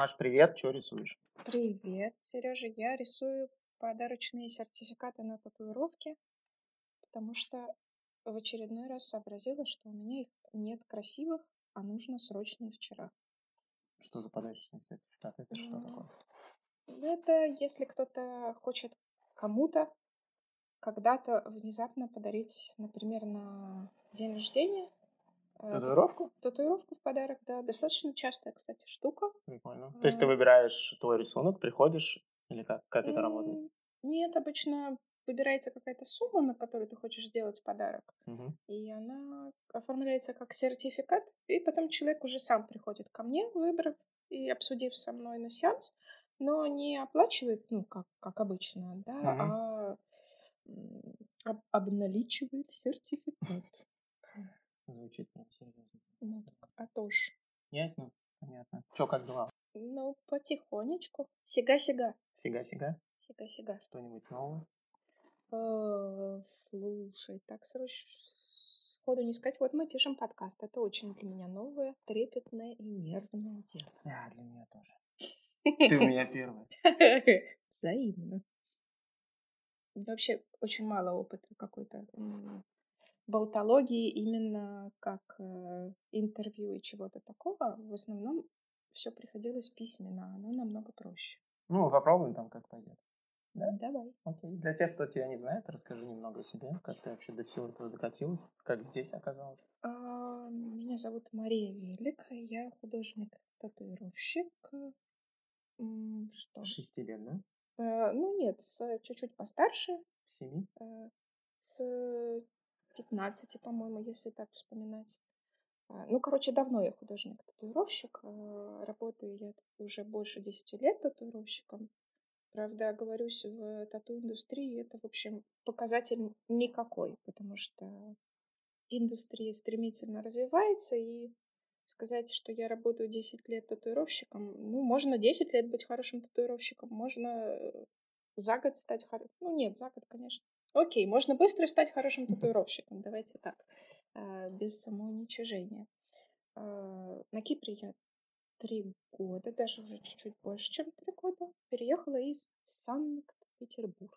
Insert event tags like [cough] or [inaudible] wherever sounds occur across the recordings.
Маш, привет, что рисуешь? Привет, Сережа. Я рисую подарочные сертификаты на татуировки, потому что в очередной раз сообразила, что у меня их нет красивых, а нужно срочно вчера. Что за подарочные сертификаты? Это что такое? Это если кто-то хочет кому-то когда-то внезапно подарить, например, на день рождения Татуировку? татуировку в подарок, да. Достаточно частая, кстати, штука. Прикольно. То есть ты выбираешь твой рисунок, приходишь, или как? Как это работает? Нет, обычно выбирается какая-то сумма, на которую ты хочешь сделать подарок. И она оформляется как сертификат, и потом человек уже сам приходит ко мне, выбрав и обсудив со мной на сеанс, но не оплачивает, ну, как, как обычно, да, а об- обналичивает сертификат. Звучит прям серьезно. Ну, так, а то ж. Ясно? Понятно. Че, как дела? Ну, потихонечку. Сига-сига. Сига-сига? Сига-сига. Что-нибудь новое? Э, Слушай, так срочно сходу не сказать. Вот мы пишем подкаст. Это очень для меня новое, трепетное и нервное дело. Да, для меня тоже. Ты у меня [laughs] первый. Взаимно. Вообще очень мало опыта какой-то болтологии именно как э, интервью и чего-то такого. В основном все приходилось письменно, оно намного проще. Ну, попробуем там, как пойдет. Да? Давай. Окей. Для тех, кто тебя не знает, расскажи немного о себе. Как ты вообще до всего этого докатилась? Как здесь оказалась? А, Меня зовут Мария Велик, я художник-татуировщик. Что? Шести лет, да? Э, Ну нет, с чуть-чуть постарше, Семи? э, с 15, по-моему, если так вспоминать. А, Ну, короче, давно я художник-татуировщик. э, Работаю я уже больше 10 лет татуировщиком. Правда, оговорюсь, в тату-индустрии это, в общем, показатель никакой, потому что индустрия стремительно развивается, и сказать, что я работаю 10 лет татуировщиком, ну, можно 10 лет быть хорошим татуировщиком, можно э, за год стать хорошим. Ну, нет, за год, конечно. Окей, можно быстро стать хорошим татуировщиком, давайте так, э, без самоуничижения. Э, На Кипре я три года, даже уже чуть-чуть больше, чем три года, переехала из Санкт-Петербурга.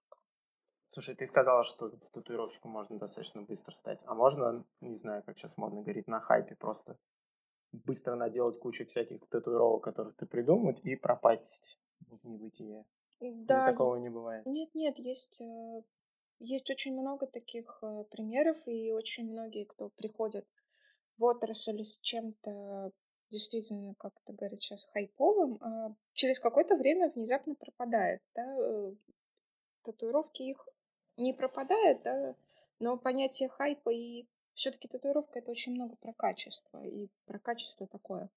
Слушай, ты сказала, что татуировщиком можно достаточно быстро стать. А можно, не знаю, как сейчас модно говорить, на хайпе просто быстро наделать кучу всяких татуировок, которых ты придумать, и пропасть в небытие. Или Да, такого не бывает. Нет, нет, есть, э, есть очень много таких э, примеров, и очень многие, кто приходят в отрасль с чем-то действительно, как это говорят сейчас, хайповым, а через какое-то время внезапно пропадает. Да? э, Татуировки их не пропадают, да? но понятие хайпа и все-таки татуировка это очень много про качество, и про качество такое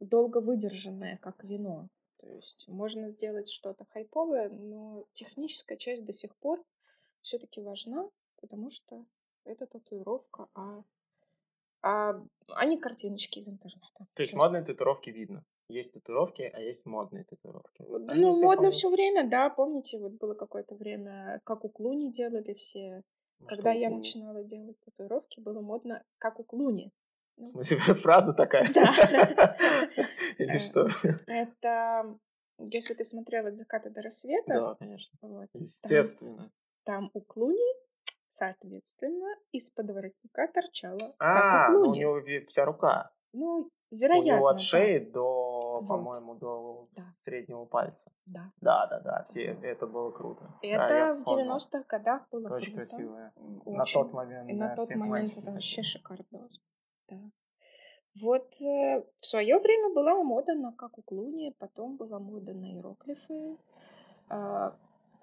долго выдержанное, как вино. То есть можно сделать что-то хайповое, но техническая часть до сих пор все-таки важна, потому что это татуировка, а, а, а не картиночки из интернета. То есть модные татуировки видно. Есть татуировки, а есть модные татуировки. Вот, Они Ну, модно все время, да, помните, вот было какое-то время, как у Клуни делали все. Ну, Когда я ну, начинала делать татуировки, было модно, как у Клуни. В смысле, [laughs] фраза такая? Да. [laughs] Или Э, что? Это, если ты смотрела «От заката до рассвета», Да, конечно. вот, Естественно. Там у Клуни, соответственно, из-под воротника торчала, А, у ну у него вся рука. Ну, У вероятно, него от да. шеи до, Вот. по-моему, до Да. среднего пальца. Да. Да, да, да, все, это было круто. Да, Это я в вспомнил. 90-х годах было очень круто. красивое. М, На очень. тот момент, И на да, тот момент это вообще шикардос. Да. Вот э, в свое время была мода на как у Клуни, потом была мода на иероглифы, а,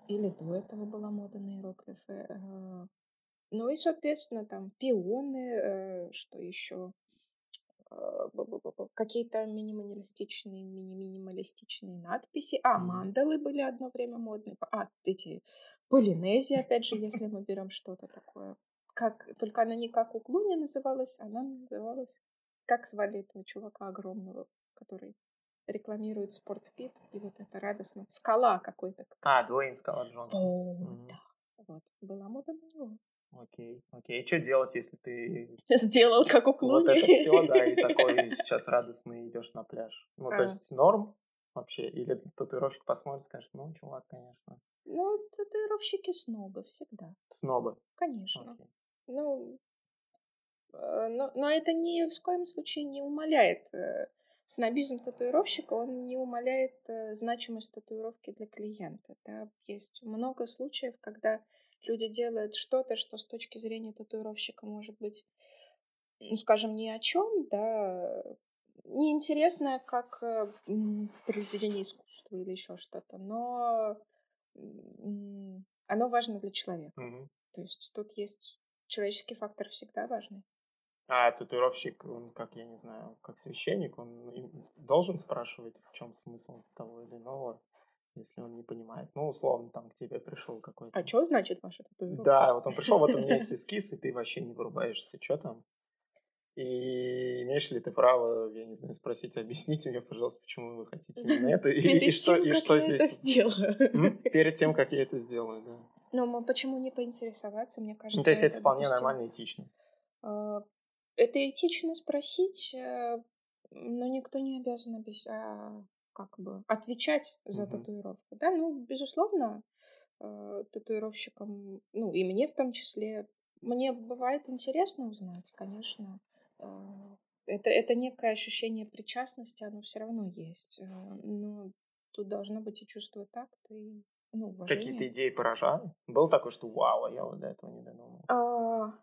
или до этого была мода на иероглифы. э, ну и, соответственно, там пионы, э, что еще, э, какие-то минималистичные, мини-минималистичные надписи. А, мандалы были одно время модные. А, эти полинезии, опять же, если мы берем что-то такое. Как, только она не как у Клуни называлась, она называлась... Как звали этого чувака огромного, который рекламирует спортфит, и вот это радостно. Скала какой-то. А, Дуэйн Скала Джонсон. О, да. Вот. Была мода на него. Окей, окей. Что делать, если ты [laughs] Сделал как у Клуни. вот это все, да, и [laughs] такой сейчас радостный идешь на пляж? Ну, то А. есть норм? вообще? Или татуировщик посмотрит, скажет, ну, чувак, конечно. Ну, татуировщики снобы всегда. Снобы? Конечно. Окей. Ну, э, но, но это ни в коем случае не умаляет э, снобизм татуировщика, он не умаляет э, значимость татуировки для клиента. Да? Есть много случаев, когда люди делают что-то, что с точки зрения татуировщика может быть, ну, скажем, ни о чем, да, неинтересное как э, произведение искусства или еще что-то, но оно важно для человека. Угу. То есть тут есть человеческий фактор всегда важный. А татуировщик, он как, я не знаю, как священник, он должен спрашивать, в чем смысл того или иного, если он не понимает. Ну, условно, там к тебе пришел какой-то... А что значит ваша татуировка? Да, вот он пришел, вот у меня [laughs] есть эскиз, и ты вообще не вырубаешься, что там? И имеешь ли ты право, я не знаю, спросить, объясните мне, пожалуйста, почему вы хотите именно это, и, и что, и что здесь... это сделаю. Перед тем, как я это сделаю, да. Ну, почему не поинтересоваться, мне кажется, Ну, то есть это, это вполне допустим. нормально, этично. Это этично спросить, э, но никто не обязан объяс... а, как бы отвечать за угу. татуировку. Да, ну, безусловно, э, татуировщикам, ну, и мне в том числе, мне бывает интересно узнать, конечно, а, это, это некое ощущение причастности, оно все равно есть. Но тут должно быть и чувство такта, и ну, уважение. Какие-то идеи поражали? Был такой, что вау, а я вот до этого не додумался. А,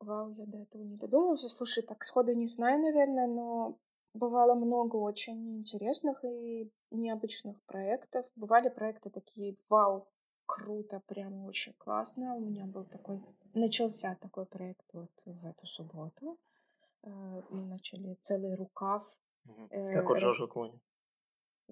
вау, я до этого не додумался. Слушай, так сходу не знаю, наверное, но бывало много очень интересных и необычных проектов. Бывали проекты такие, вау, круто, прям очень классно. У меня был такой, начался такой проект вот в эту субботу. Э, мы начали целый рукав. Угу. Как у Джорджа Клуни.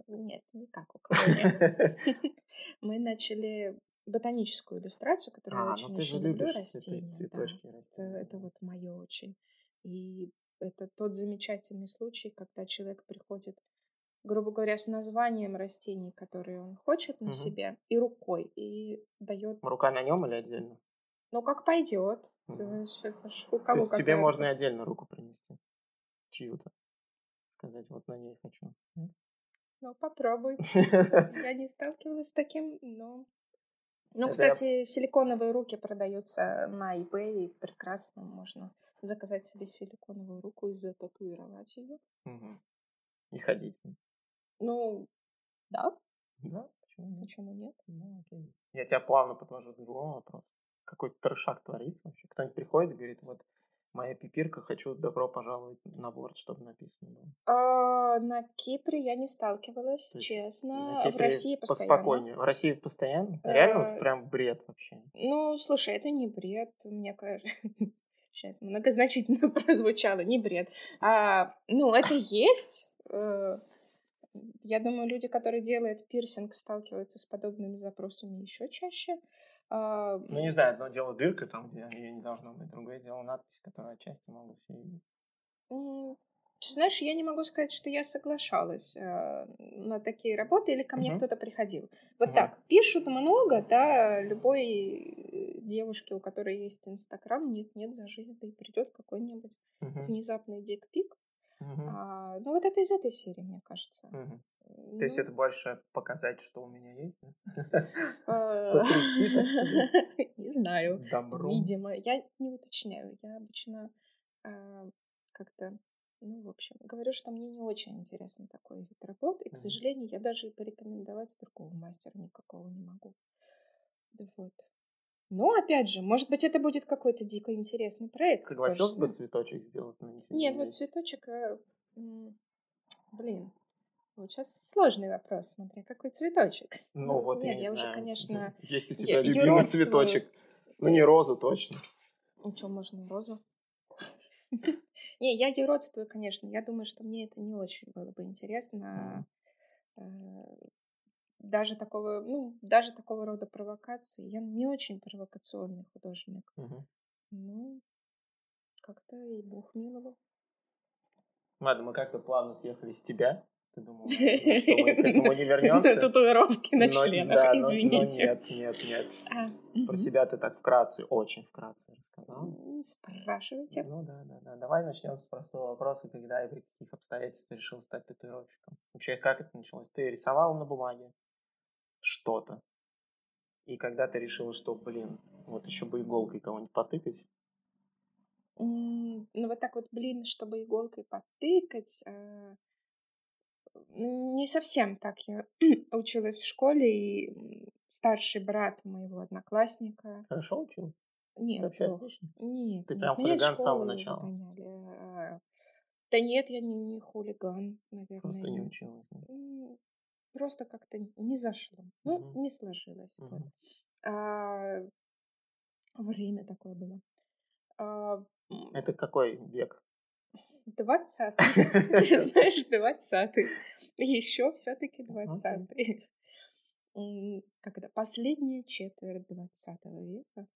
Нет, не как у [laughs] Клуни. [laughs] Мы начали ботаническую иллюстрацию, которую а, я очень, ну ты же очень люблю любишь растения. цветочки да. растения. Это, это вот мое очень. И это тот замечательный случай, когда человек приходит, грубо говоря, с названием растений, которые он хочет на угу. себе, и рукой, и дает. Рука на нем или отдельно? Ну, как пойдет. Угу. Это ж у кого То есть тебе можно и отдельно руку принести? Чью-то? Сказать, вот на ней хочу. Ну, попробуй. [laughs] Я не сталкивалась с таким, но... Ну, кстати, я... силиконовые руки продаются на eBay, и прекрасно можно заказать себе силиконовую руку и зататуировать ее. Угу. И ходить с ней. Ну, да. Да, почему нет? Почему нет? Ну, окей. Я тебя плавно подвожу к другому вопросу какой-то трешак творится вообще. Кто-нибудь приходит и говорит, вот моя пипирка, хочу добро пожаловать на борт, чтобы написано было. А, на Кипре я не сталкивалась, честно. в России постоянно. Поспокойнее. В России постоянно? А... Реально прям бред вообще. Ну, слушай, это не бред, мне кажется. Сейчас [laughs] многозначительно [laughs] прозвучало, не бред. А, ну, это есть. Э, я думаю, люди, которые делают пирсинг, сталкиваются с подобными запросами еще чаще. А, ну, не знаю, одно дело дырка, там, где ее не должно быть, другое дело надпись, которую отчасти могут все видеть. Ты знаешь, я не могу сказать, что я соглашалась э, на такие работы, или ко мне uh-huh. кто-то приходил. Вот uh-huh. так, пишут много, да, любой э, девушке, у которой есть Инстаграм, нет-нет, зажили, да и придет какой-нибудь uh-huh. внезапный дикпик. Uh-huh. А, ну, вот это из этой серии, мне кажется. Uh-huh. Ну... То есть это больше показать, что у меня есть? [laughs] А, Потрясти, так сказать? [laughs] Не знаю. Добро. Видимо. Я не уточняю. Я обычно а, как-то, ну, в общем, говорю, что мне не очень интересен такой вид работы. И, к сожалению, я даже и порекомендовать другого мастера никакого не могу. Вот. Но, опять же, может быть, это будет какой-то дико интересный проект. Согласился бы цветочек сделать на Нет, вот цветочек... Э, блин, вот сейчас сложный вопрос, смотри, какой цветочек. Ну, ну вот, нет, я, я уже, конечно... [laughs] Есть у тебя любимый юродствую. цветочек? Ну, не розу точно. Ну, что, можно розу? [laughs] Не, я юродствую, конечно. Я думаю, что мне это не очень было бы интересно. Э, даже такого, ну, даже такого рода провокации. Я не очень провокационный художник. Ну, как-то и Бог миловал. Ладно, мы как-то плавно съехали с тебя Ты думал, что мы к этому не [laughs] вернемся? Татуировки на членах, да, извините. нет, нет, нет. А, Про себя ты так вкратце, очень вкратце рассказал. Спрашивайте. Ну да, да, да. Давай начнем с простого вопроса, когда и при каких обстоятельствах решил стать татуировщиком. Вообще, как это началось? Ты рисовал на бумаге что-то. И когда ты решил, что, блин, вот еще бы иголкой кого-нибудь потыкать, Ну вот так вот, блин, чтобы иголкой потыкать. а, Не совсем так. Я [clears throat] училась в школе, и старший брат моего одноклассника. хорошо учил? Ты Нет, отличница? Нет, Ты нет, прям меня из хулиган с самого начала. выгоняли. а, Да нет, я не, не хулиган, наверное. Просто не училась. М, Просто как-то не зашло. Ну, не сложилось. вот. Мгм. А, Время такое было. А, Это какой век? Двадцатый. Ты [laughs] [laughs] знаешь, двадцатый. Еще все-таки двадцатый. М, Когда последняя четверть двадцатого века.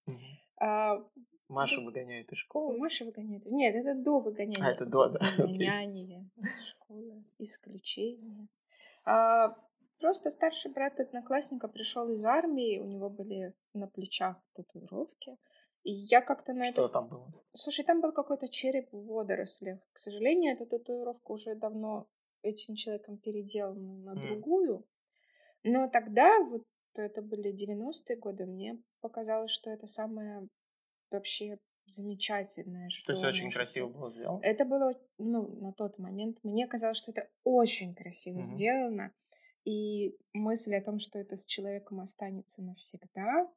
А, Маша выгоняет из школы. Маша выгоняет. Нет, это до выгоняния. А, это до, да, [laughs] Выгоняние из школы, исключение. А, просто старший брат одноклассника пришел из армии, у него были на плечах татуировки. И я как-то на Что это... там было? Слушай, там был какой-то череп в водорослях. К сожалению, эта татуировка уже давно этим человеком переделана на М. другую. Но тогда, вот это были 90-е годы, мне показалось, что это самое вообще замечательное, что То есть очень может красиво было сделано? Это было, ну, на тот момент, мне казалось, что это очень красиво Мгм. сделано. И мысль о том, что это с человеком останется навсегда.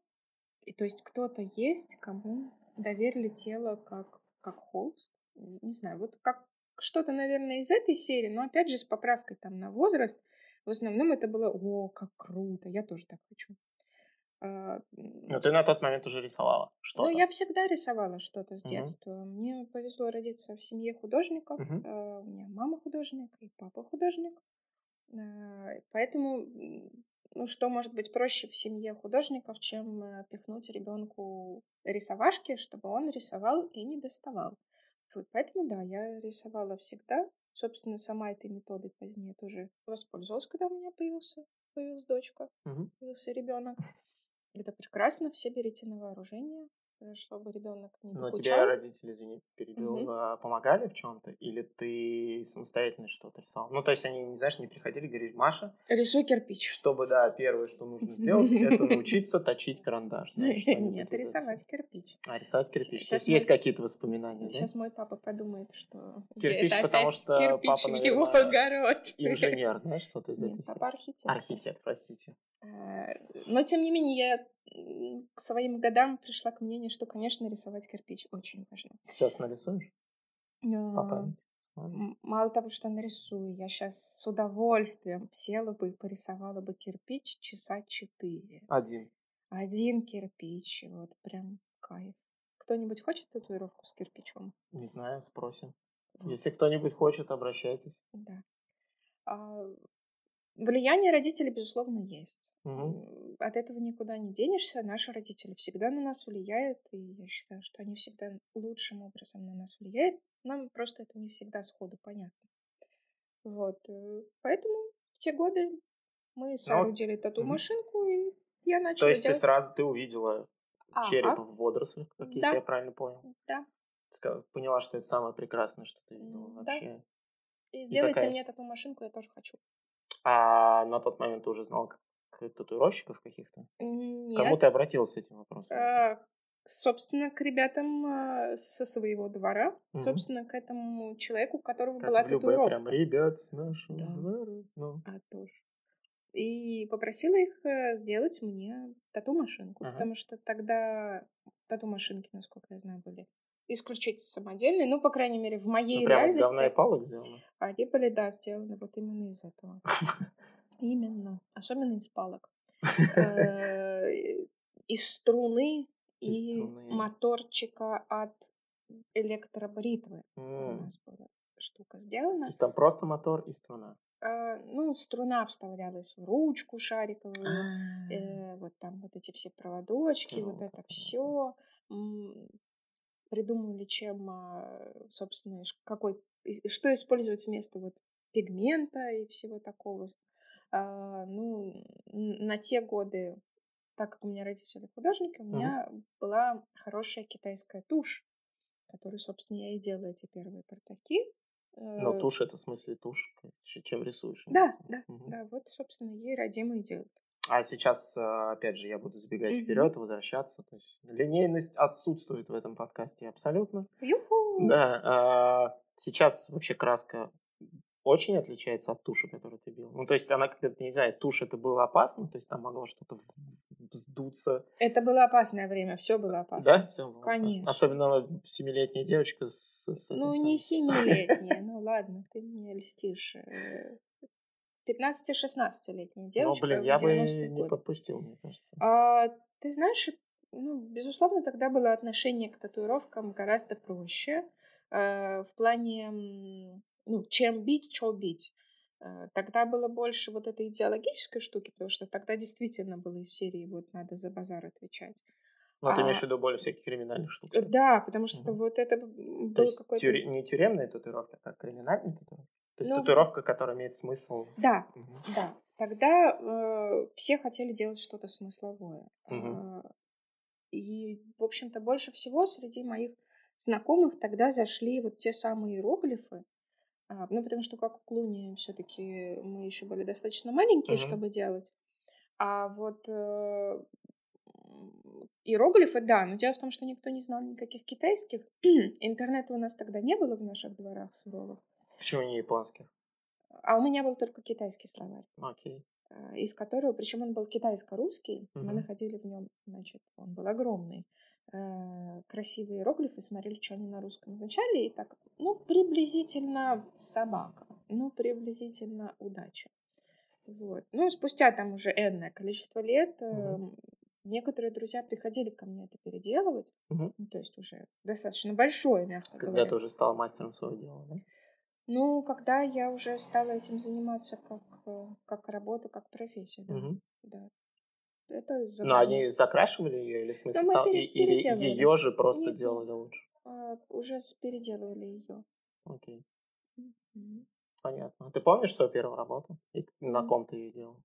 И то есть кто-то есть, кому доверили тело как, как холст. Не знаю, вот как что-то, наверное, из этой серии, но опять же с поправкой там на возраст. В основном это было, о, как круто, я тоже так хочу. А, Но ты на тот момент уже рисовала ну, что-то. я всегда рисовала что-то с детства. Мне повезло родиться в семье художников. Э, У меня мама художник и папа художник. Э, Поэтому, ну, что может быть проще в семье художников, чем э, пихнуть ребенку рисовашки, чтобы он рисовал и не доставал. Вот, поэтому, да, я рисовала всегда. Собственно, сама этой методой позднее тоже воспользовалась, когда у меня появился, появилась дочка Мгм. появился ребенок. Это прекрасно, все берите на вооружение, чтобы ребенок не Но тебе докучал. родители, извини, перебил, а, помогали в чем-то? Или ты самостоятельно что-то рисовал? Ну, то есть они, не знаешь, не приходили говорить, Маша, Рисуй кирпич. чтобы, да, первое, что нужно сделать, [laughs] это научиться точить карандаш. [laughs] Нет, этого. рисовать кирпич. А, рисовать кирпич. То есть есть какие-то воспоминания? Сейчас мой папа подумает, что [laughs] Кирпич, потому что папа, его огород. Инженер, да, что-то из серии? папа архитектор. Архитектор, простите. Э, Но, тем не менее, я к своим годам пришла к мнению, что, конечно, рисовать кирпич очень важно. Сейчас нарисуешь? По А, памяти. Мало того, что нарисую, я сейчас с удовольствием села бы и порисовала бы кирпич часа четыре. Один. Один кирпич, вот прям кайф. Кто-нибудь хочет татуировку с кирпичом? Не знаю, спросим. Если кто-нибудь хочет, обращайтесь. Да. А, Влияние родителей, безусловно, есть. М, От этого никуда не денешься. Наши родители всегда на нас влияют, и я считаю, что они всегда лучшим образом на нас влияют. Нам просто это не всегда сходу понятно. Вот. э, Поэтому в те годы мы соорудили тату-машинку, и я То начала есть ты делать... сразу ты увидела череп Ага, в водорослях, как если Да. я правильно понял. да. Поняла, что это самое прекрасное, что ты видела да. вообще. И сделайте такая- мне тату-машинку, я тоже хочу. А на тот момент ты уже знал как татуировщиков каких-то? М, Кому Нет. ты обратился с этим вопросом? А, Собственно, к ребятам а, со своего двора, Мгм. собственно, к этому человеку, у которого Как была Любэ, татуировка. прям ребят с нашего Да. двора. Ну, А, тоже. И попросила их э, сделать мне тату-машинку, Ага. потому что тогда тату-машинки, насколько я знаю, были исключительно самодельные, ну, по крайней мере, в ну, моей прямо из реальности говна и палок сделано. они были, да, сделаны вот именно из этого. [laughs] Именно. Особенно из палок. [laughs] Э, Из струны и моторчика от электробритвы у М. нас была штука То сделана. есть там просто мотор и струна. А, Ну, струна вставлялась в ручку шариковую, А. э, вот там вот эти все проводочки, вот это все. Придумали, чем, а, собственно, какой, что использовать вместо вот пигмента и всего такого. А, ну, на те годы, так как у меня родители художники, у меня была хорошая китайская тушь, которую, собственно, я и делаю эти первые портаки. Но э, тушь это в смысле тушь, чем рисуешь. Да, да, угу. да, вот, собственно, ей родимые делают. А сейчас, э, опять же, я буду сбегать mm-hmm. вперед возвращаться. То есть линейность отсутствует в этом подкасте абсолютно. Юху! Да. А, сейчас вообще краска очень отличается от туши, которую ты бил. Ну, то есть она, когда не знаю, тушь это было опасно, то есть там могло что-то вздуться. Это было опасное время, все было опасно. Да? Все было Конечно. Опасно. Особенно семилетняя девочка с... с ну, не семилетняя, [laughs] ну ладно, ты мне льстишь. 15-16-летняя э, девочка. Ну, блин, я бы не подпустил, мне кажется. А, ты знаешь, ну, безусловно, тогда было отношение к татуировкам гораздо проще. Э, в плане ну, чем бить, что бить. Э, тогда было больше вот этой идеологической штуки, потому что тогда действительно было из серии вот надо за базар отвечать. Ну, а, ты имеешь в виду более всяких криминальных штук? Э, да, потому что угу. вот это было То есть тюре- не тюремная татуировка, а криминальная татуировка? То есть ну, татуировка, которая имеет смысл? Да, угу. да. Тогда э, все хотели делать что-то смысловое. Угу. И, в общем-то, больше всего среди моих знакомых тогда зашли вот те самые иероглифы, а, ну, потому что как у Клуни все-таки мы еще были достаточно маленькие, uh-huh. чтобы делать. А вот э, иероглифы, да, но дело в том, что никто не знал никаких китайских. [clears throat] Интернета у нас тогда не было в наших дворах суровых. Почему не японских? А у меня был только китайский словарь. Окей. Okay. Из которого, причем он был китайско-русский, uh-huh. мы находили в нем, значит, он был огромный. Э, красивые иероглифы, смотрели, что они на русском означали, и так, ну, приблизительно собака, ну, приблизительно удача. Вот. Ну, спустя там уже энное количество лет угу. э, некоторые друзья приходили ко мне это переделывать, угу. ну, то есть уже достаточно большое, мягко когда говоря. Когда ты уже стал мастером своего дела, да? Ну, когда я уже стала этим заниматься как, э, как работа, как профессия, да. Угу. да. Это Но они закрашивали ее или в смысле сам, пере, или ее же просто Нет, делали лучше? А, уже переделывали ее. Окей. Mm-hmm. Понятно. Ты помнишь свою первую работу? И mm-hmm. на ком ты ее делал?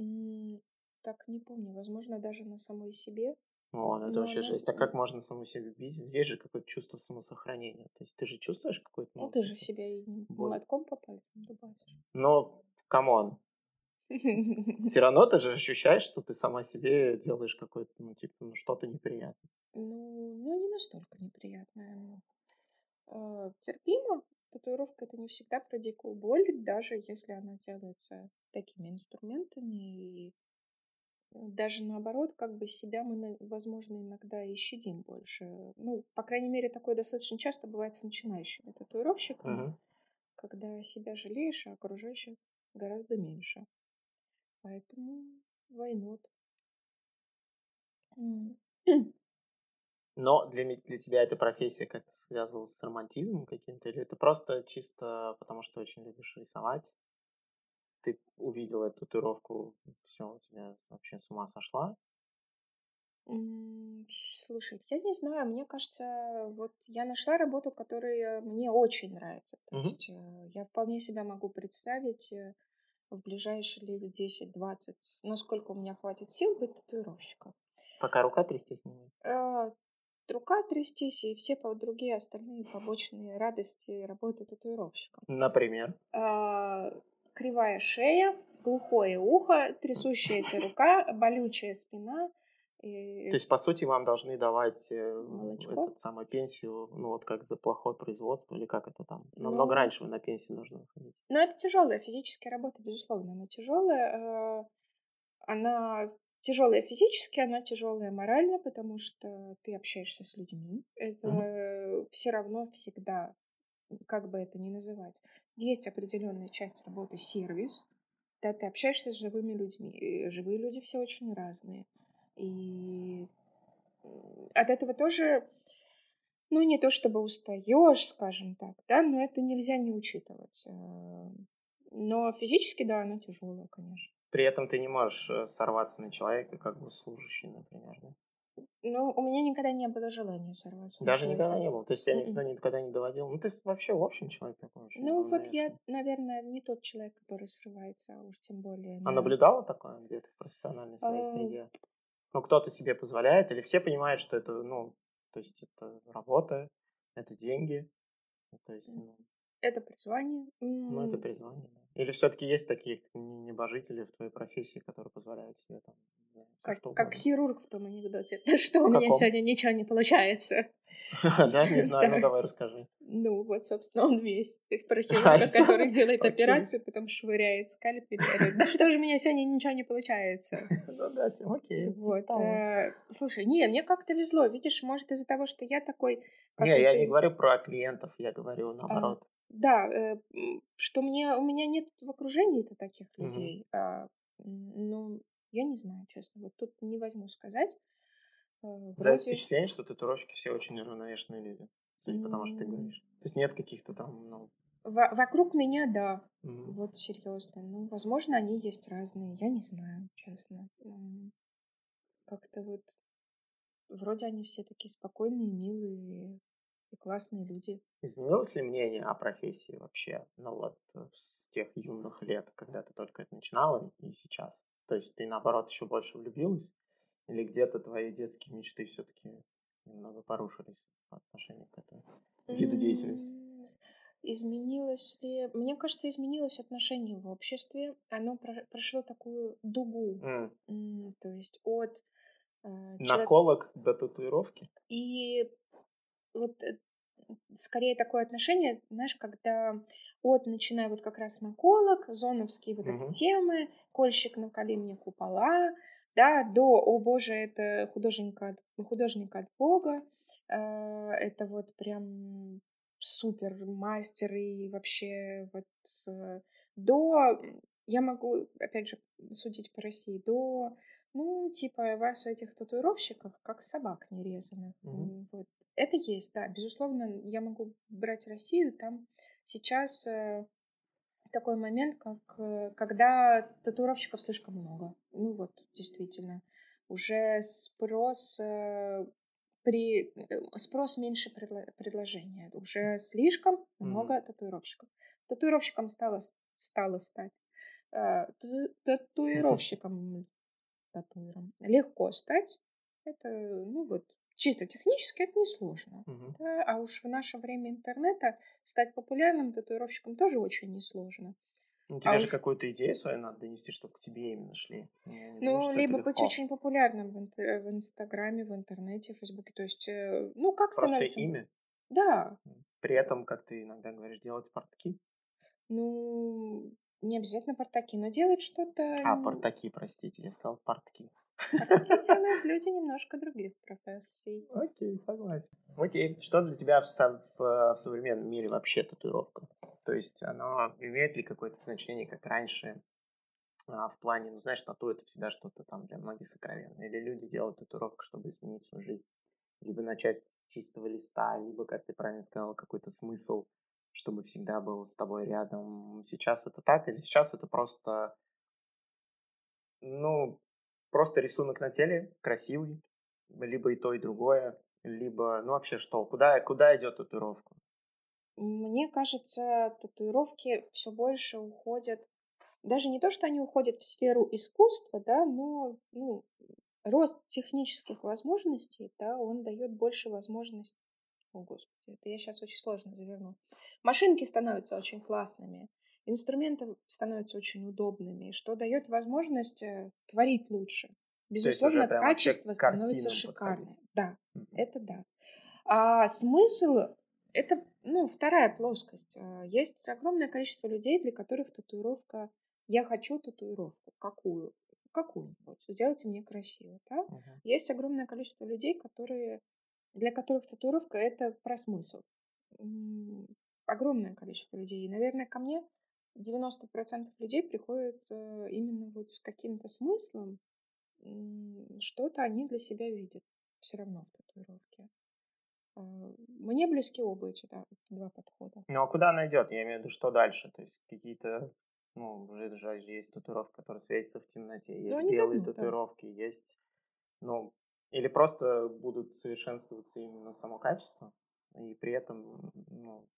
Mm-hmm. Так, не помню. Возможно, даже на самой себе. О, ну это вообще она... жесть. А как можно саму себе бить? Есть же какое-то чувство самосохранения. То есть ты же чувствуешь какой-то... Ну, ты же себя и молотком по пальцам дубасишь. Но, come on, все [laughs] равно ты же ощущаешь, что ты сама себе делаешь какое-то, ну, типа, ну, что-то неприятное. Ну, ну, не настолько неприятное. Э, терпимо. Татуировка это не всегда про дикую боль, даже если она делается такими инструментами. И даже наоборот, как бы себя мы, возможно, иногда и щадим больше. Ну, по крайней мере, такое достаточно часто бывает с начинающими татуировщиками, uh-huh. когда себя жалеешь, а окружающих гораздо меньше. Поэтому why [clears throat] Но для, для тебя эта профессия как-то связывалась с романтизмом каким-то, или это просто чисто потому, что очень любишь рисовать? Ты увидела эту татуировку, все, у тебя вообще с ума сошла? Слушай, я не знаю, мне кажется, вот я нашла работу, которая мне очень нравится. То угу. есть э, я вполне себя могу представить э, в ближайшие лет 10-20, насколько у меня хватит сил быть татуировщиком. Пока рука трястись не будет? Э, рука трястись и все другие остальные побочные радости работы татуировщиком. Например? Кривая шея, глухое ухо, трясущаяся рука, болючая спина – и... То есть, по сути, вам должны давать э, Молочко? этот самую пенсию, ну вот как за плохое производство, или как это там? Намного ну, раньше вы на пенсию нужно выходить. Ну, это тяжелая физическая работа, безусловно. Она тяжелая. Э, она тяжелая физически, она тяжелая морально, потому что ты общаешься с людьми. Это угу. все равно всегда, как бы это ни называть, есть определенная часть работы сервис, да, ты общаешься с живыми людьми. Живые люди все очень разные. И от этого тоже, ну, не то чтобы устаешь, скажем так, да, но это нельзя не учитывать. Э, но физически, да, она тяжелая, конечно. При этом ты не можешь э, сорваться на человека, как бы служащий, например, да? Ну, у меня никогда не было желания сорваться. Даже никогда не было. То есть я м-м. никогда, никогда не доводил. Ну, ты вообще в общем человек такой очень. Ну, вот я, наверное, не тот человек, который срывается, а уж тем более. А наблюдала такое где-то в профессиональной своей а... среде? Ну, кто-то себе позволяет, или все понимают, что это, ну, то есть это работа, это деньги. То есть, ну... Это призвание. Ну, это призвание, да. Или все-таки есть такие небожители в твоей профессии, которые позволяют себе там как, как хирург в том анекдоте. [laughs] Что у меня сегодня ничего не получается. [laughs] Да, не знаю, ну давай расскажи. Ну вот, собственно, он весь про [laughs] хирурга, который делает операцию, потом швыряет скальпель. Да что же у меня сегодня ничего не получается. Ну да, окей. Вот. Э, слушай, не, мне как-то везло. Видишь, может из-за того, что я такой... Не, я не говорю про клиентов, я говорю а, наоборот. Да, э, что мне, у меня нет в окружении-то таких людей. А, ну, я не знаю, честно. Вот тут не возьму сказать. Э, вроде... Да, впечатление, что татуировщики все очень неравновешенные люди, судя по тому, что ты говоришь. То есть нет каких-то там, ну... В- вокруг меня, да. Mm-hmm. Вот серьезно. Ну, возможно, они есть разные. Я не знаю, честно. Как-то вот вроде они все такие спокойные, милые и классные люди. Изменилось ли мнение о профессии вообще, ну вот, с тех юных лет, когда ты только это начинала, и сейчас? То есть ты, наоборот, еще больше влюбилась? Или где-то твои детские мечты все-таки немного порушились по отношению к этому виду деятельности? Изменилось ли? Мне кажется, изменилось отношение в обществе. Оно прошло такую дугу. Mm. То есть от... Э, Наколок до татуировки? И вот э, скорее такое отношение, знаешь, когда от, начиная вот как раз наколок, зоновские вот mm-hmm. эти темы, кольщик на мне купола, да, до, о боже, это художник от, художник от Бога, э, это вот прям супер мастер и вообще вот э, до, я могу, опять же, судить по России, до, ну, типа, вас этих татуировщиков как собак не резаны. Mm-hmm. Вот. Это есть, да, безусловно, я могу брать Россию, там сейчас э, такой момент, как э, когда татуировщиков слишком много. Ну вот, действительно. Уже спрос э, при спрос меньше предложения. Уже слишком много mm-hmm. татуировщиков. Татуировщиком стало, стало стать. [laughs] Татуировщиком татуиром. Легко стать. Это, ну вот, чисто технически это несложно. Угу. Да? А уж в наше время интернета стать популярным татуировщиком тоже очень несложно. Ну, тебе а же уж... какую-то идею свою надо донести, чтобы к тебе именно шли. ну, думаю, либо быть очень популярным в, интер... в Инстаграме, в интернете, в Фейсбуке. То есть, э, ну, как Просто становится... имя? Да. При этом, как ты иногда говоришь, делать портки? Ну, не обязательно портаки, но делать что-то... А, портаки, простите, я сказал портки. Портки делают люди немножко других профессий. Окей, согласен. Окей, что для тебя в, в, в современном мире вообще татуировка? То есть она имеет ли какое-то значение, как раньше, а, в плане, ну, знаешь, тату это всегда что-то там для многих сокровенное. Или люди делают татуировку, чтобы изменить свою жизнь. Либо начать с чистого листа, либо, как ты правильно сказал, какой-то смысл чтобы всегда был с тобой рядом. Сейчас это так, или сейчас это просто, ну, просто рисунок на теле красивый, либо и то, и другое, либо, ну, вообще что, куда, куда идет татуировка? Мне кажется, татуировки все больше уходят, даже не то, что они уходят в сферу искусства, да, но, ну, рост технических возможностей, да, он дает больше возможностей о, Господи, это я сейчас очень сложно заверну. Машинки становятся очень классными, инструменты становятся очень удобными, что дает возможность э, творить лучше. Безусловно, качество становится шикарное. Да, mm-hmm. это да. А смысл это, ну, вторая плоскость. А, есть огромное количество людей, для которых татуировка «я хочу татуировку». Какую? Какую-нибудь. Сделайте мне красиво. Да? Uh-huh. Есть огромное количество людей, которые для которых татуировка это про смысл. Огромное количество людей. И, наверное, ко мне 90% людей приходят э, именно вот с каким-то смыслом, что-то они для себя видят все равно в татуировке. А, мне близки оба эти да, два подхода. Ну а куда она идет? Я имею в виду, что дальше? То есть какие-то, ну, уже даже есть татуировка, которая светится в темноте, есть ну, белые давно, татуировки, да. есть, ну, Или просто будут совершенствоваться именно само качество, и при этом ну,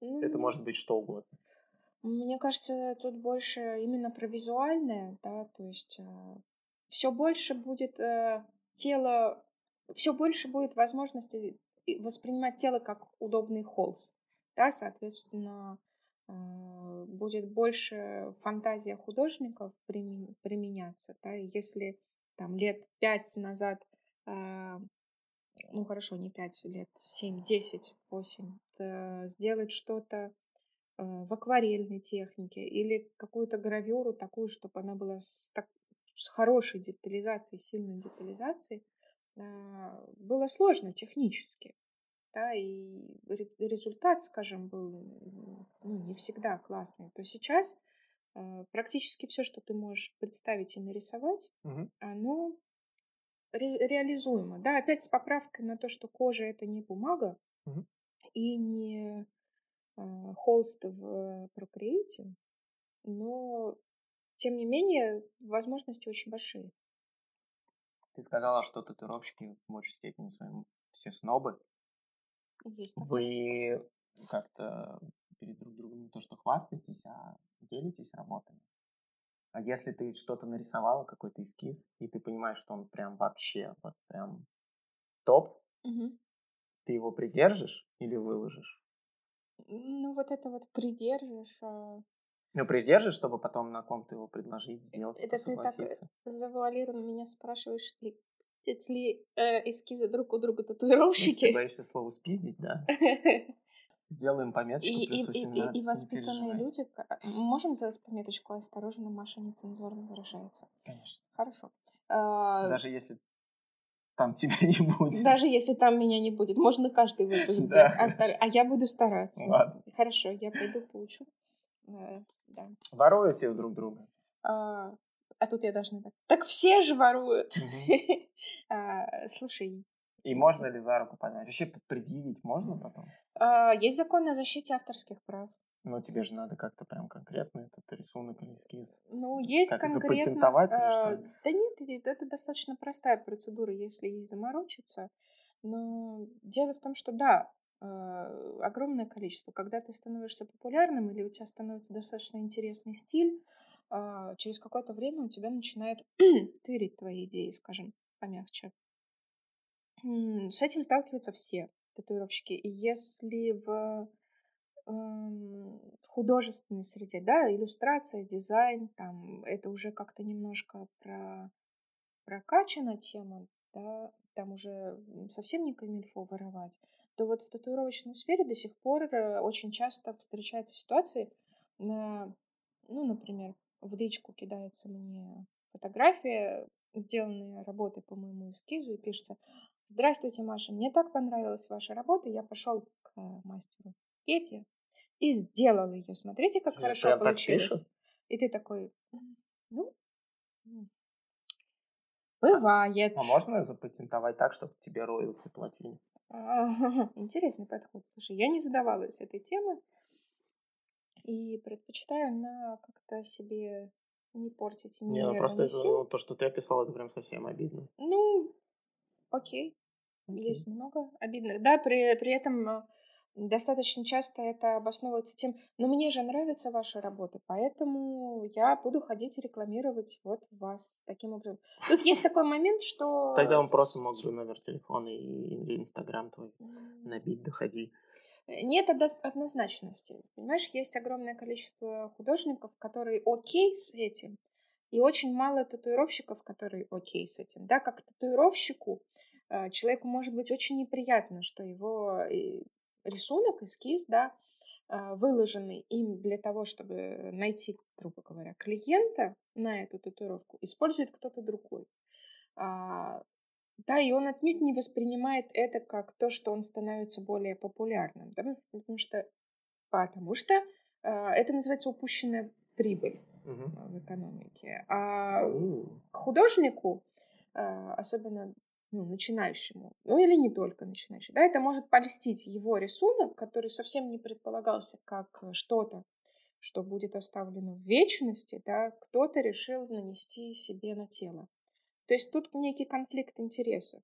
это может быть что угодно. Мне кажется, тут больше именно про визуальное, да, то есть э, все больше будет э, тело, все больше будет возможности воспринимать тело как удобный холст, да, соответственно, э, будет больше фантазия художников применяться, да, если там лет пять назад, э, ну хорошо, не пять лет, семь, десять, восемь, сделать что-то в акварельной технике или какую-то гравюру такую, чтобы она была с, так, с хорошей детализацией, сильной детализацией, э, было сложно технически. Да, и результат, скажем, был ну, не всегда классный, то сейчас Э, практически все, что ты можешь представить и нарисовать, угу. оно ре- реализуемо. Да, опять с поправкой на то, что кожа это не бумага угу. и не э, холст в Procreate, но тем не менее возможности очень большие. Ты сказала, что татуировщики в большей степени своим все снобы. Есть. Вы как-то перед друг другом не то что хвастаетесь, а делитесь работами. А если ты что-то нарисовала, какой-то эскиз, и ты понимаешь, что он прям вообще, вот прям топ, угу. ты его придержишь или выложишь? Ну, вот это вот придержишь. А... Ну, придержишь, чтобы потом на ком-то его предложить, сделать, это ты так завуалированно меня спрашиваешь, ли, ли э, эскизы друг у друга татуировщики? Если ты боишься слово спиздить, да. [laughs] Сделаем пометочку и, плюс 18. И, и, и воспитанные люди... Можем сделать пометочку «Осторожно, Маша нецензурно выражается». Конечно. Хорошо. А, Даже если там тебя [laughs] не будет. Даже если там меня не будет. Можно каждый выпуск да. Остар... А я буду стараться. Ладно. Хорошо, я пойду поучу. Э, да. Воруете друг друга? А, а тут я должна так. Так все же воруют. [laughs] а, слушай, и можно ли за руку поймать? Вообще предъявить можно потом? А, есть закон о защите авторских прав. Но тебе же надо как-то прям конкретно этот рисунок или эскиз. Ну, есть как конкретно... запатентовать или что? А, да нет, это достаточно простая процедура, если ей заморочиться. Но дело в том, что да, а, огромное количество. Когда ты становишься популярным или у тебя становится достаточно интересный стиль, а, через какое-то время у тебя начинает [clears throat] тырить твои идеи, скажем, помягче. С этим сталкиваются все татуировщики. И если в художественной среде, да, иллюстрация, дизайн, там это уже как-то немножко про, прокачана тема, да, там уже совсем не камильфо воровать, то вот в татуировочной сфере до сих пор э, очень часто встречаются ситуации, на, ну, например, в личку кидается мне фотография, сделанные работы по моему эскизу, и пишется Здравствуйте, Маша. Мне так понравилась ваша работа. Я пошел к мастеру Пете и сделал ее. Смотрите, как Тебе хорошо получилось. И ты такой, ну, бывает. А можно запатентовать так, чтобы тебе роялти платили? [laughs] Интересный подход. Слушай, я не задавалась этой темы и предпочитаю на как-то себе не портить. Не, ну просто это, ну, то, что ты описал, это прям совсем обидно. Ну, Окей. Есть много обидных. Да, при, при этом э, достаточно часто это обосновывается тем, ну мне же нравится ваша работа, поэтому я буду ходить и рекламировать вот вас таким образом. Тут есть такой момент, что... Тогда он просто мог бы номер телефона или инстаграм твой набить, доходи. Нет однозначности. Понимаешь, есть огромное количество художников, которые окей с этим, и очень мало татуировщиков, которые окей с этим. Да, как татуировщику а, человеку может быть очень неприятно, что его рисунок, эскиз, да, а, выложенный им для того, чтобы найти, грубо говоря, клиента на эту татуировку, использует кто-то другой. А, да, и он отнюдь не воспринимает это как то, что он становится более популярным, да, потому что, потому что это называется упущенная прибыль угу. в экономике. А художнику, особенно ну, начинающему, ну или не только начинающему, да, это может польстить его рисунок, который совсем не предполагался как э, что-то, что будет оставлено в вечности, да, кто-то решил нанести себе на тело. То есть тут некий конфликт интересов.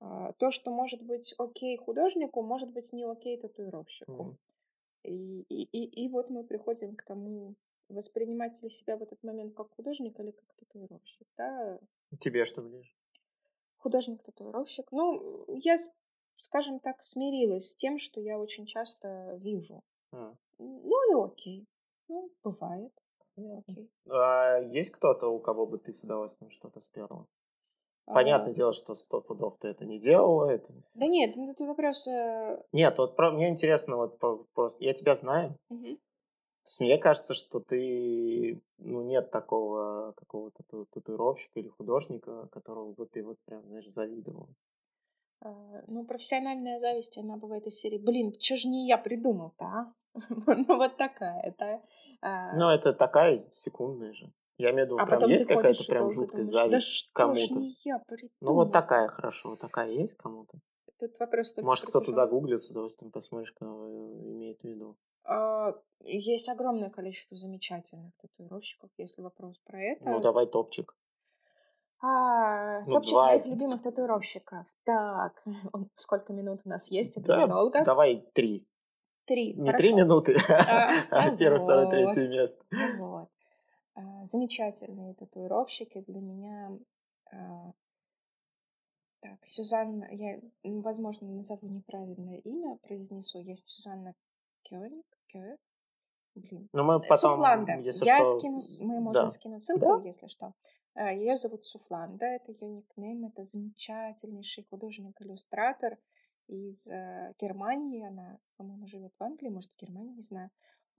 А, то, что может быть окей художнику, может быть не окей татуировщику. Mm. И, и, и, и вот мы приходим к тому, воспринимать ли себя в этот момент как художник или как татуировщик. Да? Тебе что ближе? Художник-татуировщик. Ну, я, скажем так, смирилась с тем, что я очень часто вижу. Mm. Ну и окей. Ну, бывает. Окей. А есть кто-то, у кого бы ты с удовольствием что-то сперла? Понятное а... дело, что сто пудов ты это не делала. Это... Да нет, ну, это вопрос... Э... Нет, вот про... мне интересно, вот просто я тебя знаю. Угу. То есть мне кажется, что ты, ну, нет такого какого-то татуировщика или художника, которого бы ты вот прям, знаешь, завидовал. А, ну, профессиональная зависть, она бывает из серии, блин, что же не я придумал-то, а? [laughs] Ну, вот такая, это... А ну, это такая секундная же. Я имею в виду, а прям есть какая-то прям жуткая зависть да кому-то. Ну вот такая хорошо, такая есть кому-то. Тут вопрос Может, кто-то загуглит с удовольствием, посмотришь, кого имеет в виду. А, есть огромное количество замечательных татуировщиков, если вопрос про это. Ну, давай топчик. А, ну, топчик два... моих любимых татуировщиков. Так, [laughs] сколько минут у нас есть? Это да, недолго. Давай три. Три. Не три минуты, а, [laughs] а первое, второе, третье место. Вот. А, замечательные татуировщики для меня. А, так, Сюзанна, я, возможно, назову неправильное имя, произнесу. Есть Сюзанна Кёник, Кё, блин. Но мы потом, Суфланда. если я что... скину, мы можем да. скинуть ссылку, да? если что. А, Ее зовут Суфланда, это ее никнейм, это замечательнейший художник-иллюстратор из э, Германии. Она, по-моему, живет в Англии, может, в Германии, не знаю.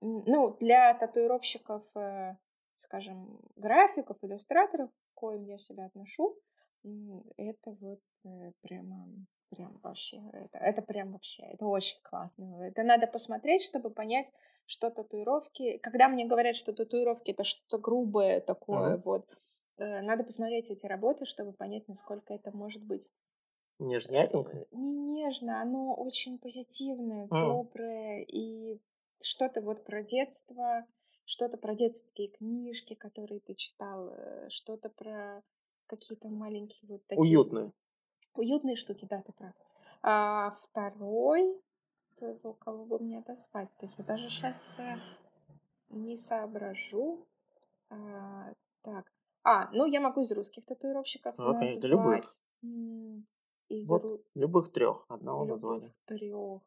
Ну, для татуировщиков э, скажем, графиков, иллюстраторов, к коим я себя отношу, это вот э, прямо, прям вообще, это, это прям вообще, это очень классно. Это надо посмотреть, чтобы понять, что татуировки, когда мне говорят, что татуировки это что-то грубое такое, uh-huh. вот, э, надо посмотреть эти работы, чтобы понять, насколько это может быть Нежнятинка? Э, не нежно, оно очень позитивное, mm. доброе, и что-то вот про детство, что-то про детские книжки, которые ты читал, э, что-то про какие-то маленькие вот такие... Уютные. Уютные штуки, да, ты прав. А второй, то, кого бы мне отозвать-то, я даже сейчас э, не соображу. А, так, а, ну я могу из русских татуировщиков okay, назвать. Это любых. Из вот, ру... любых трех, одного любых названия. трех.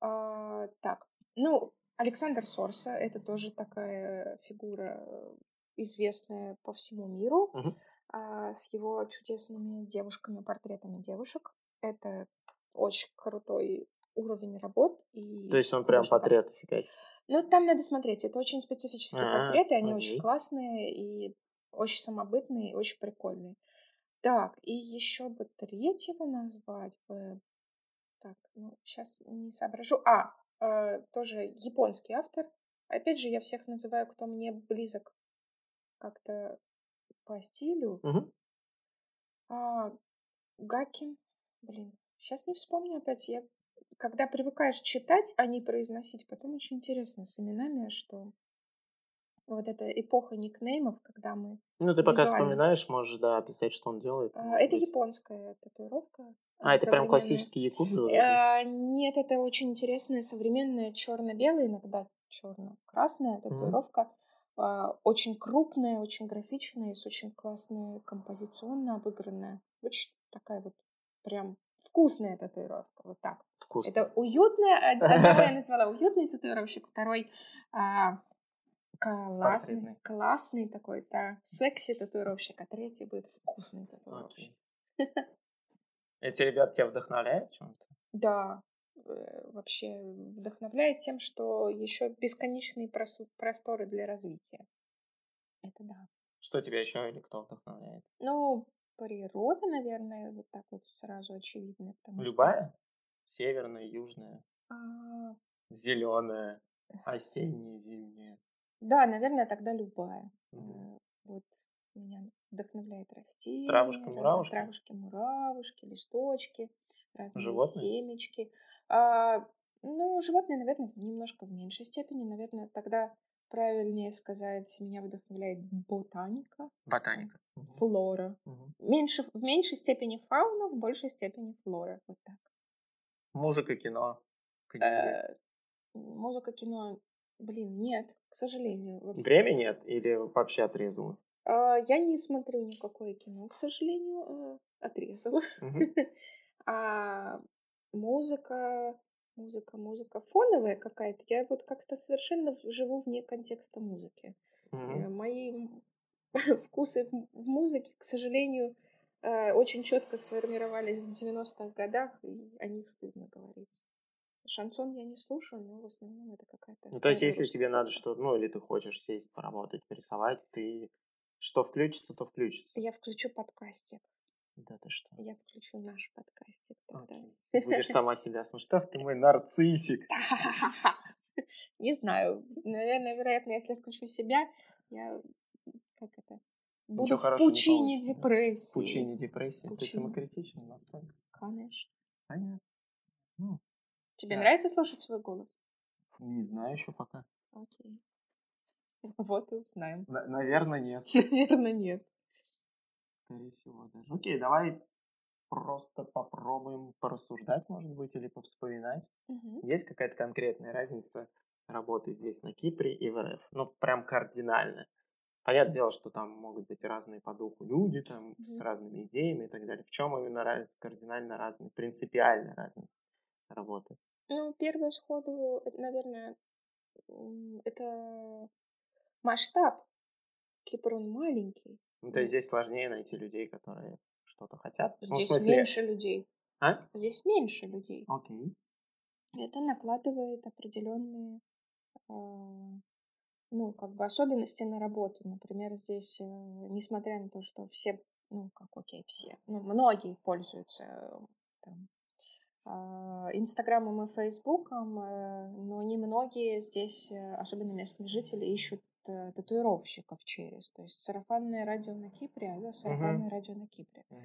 А, так, ну, Александр Сорса — это тоже такая фигура э, известная по всему миру, угу. А, с его чудесными девушками, портретами девушек. Это очень крутой уровень работ. И То есть он прям портрет фигачит? Ну, там надо смотреть. Это очень специфические А-а-а, портреты, они окей. очень классные и очень самобытные, и очень прикольные. Так, и еще бы третьего назвать бы. Так, ну, сейчас не соображу. А, э, тоже японский автор. Опять же, я всех называю, кто мне близок как-то по стилю. Угу. А, Гакин, блин, сейчас не вспомню опять. Я, когда привыкаешь читать, а не произносить, потом очень интересно с именами, что вот эта эпоха никнеймов, когда мы... Ну, ты пока визуально... вспоминаешь, можешь, да, описать, что он делает. А, это быть. японская татуировка. А, это прям классический якудза? А, нет, это очень интересная современная черно-белая, иногда черно-красная татуировка. Mm-hmm. А, очень крупная, очень графичная, с очень классной композиционно обыгранная. Очень такая вот прям вкусная татуировка, вот так. Вкусно. Это уютная, одного я назвала уютный татуировщик, второй а, классный, классный такой, да, секси татуировщик, а третий будет вкусный татуировщик. Okay. [laughs] Эти ребята тебя вдохновляют чем-то? Да, вообще вдохновляет тем, что еще бесконечные просторы для развития. Это да. Что тебя еще или кто вдохновляет? Ну, природа, наверное, вот так вот сразу очевидно. Любая? Что... Северная, южная, а... зеленая, осенняя, зимняя. Да, наверное, тогда любая. Угу. Вот меня вдохновляет растения. Травушка, муравушки. Травушки, муравушки, листочки, разные животные? семечки. А, ну, животные, наверное, немножко в меньшей степени. Наверное, тогда правильнее сказать, меня вдохновляет ботаника. Ботаника. Флора. Мгм. Меньше, в меньшей степени фауна, в большей степени флора. Вот так. Музыка, кино. Э, музыка, кино, блин, нет, к сожалению. Вот, Время нет или вообще отрезала? а, я не смотрю никакое кино, к сожалению, э, отрезала. Мгм. [laughs] А музыка, музыка, музыка фоновая какая-то. Я вот как-то совершенно живу вне контекста музыки. Мгм. Мои [laughs] вкусы в музыке, к сожалению, э, очень четко сформировались в 90-х годах, и о них стыдно говорить. Шансон я не слушаю, но в основном это какая-то Ну, то есть, если тебе надо что, ну, или ты хочешь сесть, поработать, порисовать, ты что включится, то включится. Я включу подкастик. Да ты что? Я включу наш подкастик тогда. Окей. Будешь сама себя слушать. Ах ты мой нарциссик. [laughs] Не знаю. Наверное, вероятно, если я включу себя, я как это? Буду в пучине депрессии. Пучине депрессии. Ты Пучине. самокритична настолько. Конечно. Понятно. Ну, Тебе нравится слушать свой голос? не знаю еще пока. Окей. [laughs] Вот и узнаем. На- наверное, нет. Наверное, нет. Скорее всего, даже. Окей, давай просто попробуем порассуждать, может быть, или повспоминать. Мгм. Есть какая-то конкретная разница работы здесь, на Кипре и в РФ? Ну, прям кардинальная. Понятное дело, что там могут быть разные по духу люди, там, с Мгм. разными идеями и так далее. В чем именно ра- кардинально разные, принципиально разные работы? Ну, первое сходу, это, наверное, это масштаб. Кипр, он маленький. Ну, то есть здесь сложнее найти людей, которые что-то хотят. Ну, в Здесь смысле... меньше людей. А? Здесь меньше людей. Окей. Это накладывает определенные, а, ну, как бы особенности на работу. Например, здесь, э, несмотря на то, что все, ну, как окей, все, ну, многие пользуются э, там, а, Инстаграмом и Фейсбуком, э, но немногие здесь, э, особенно местные жители, ищут э, татуировщиков через. То есть сарафанное радио на Кипре, а это сарафанное радио на Кипре. Мгм.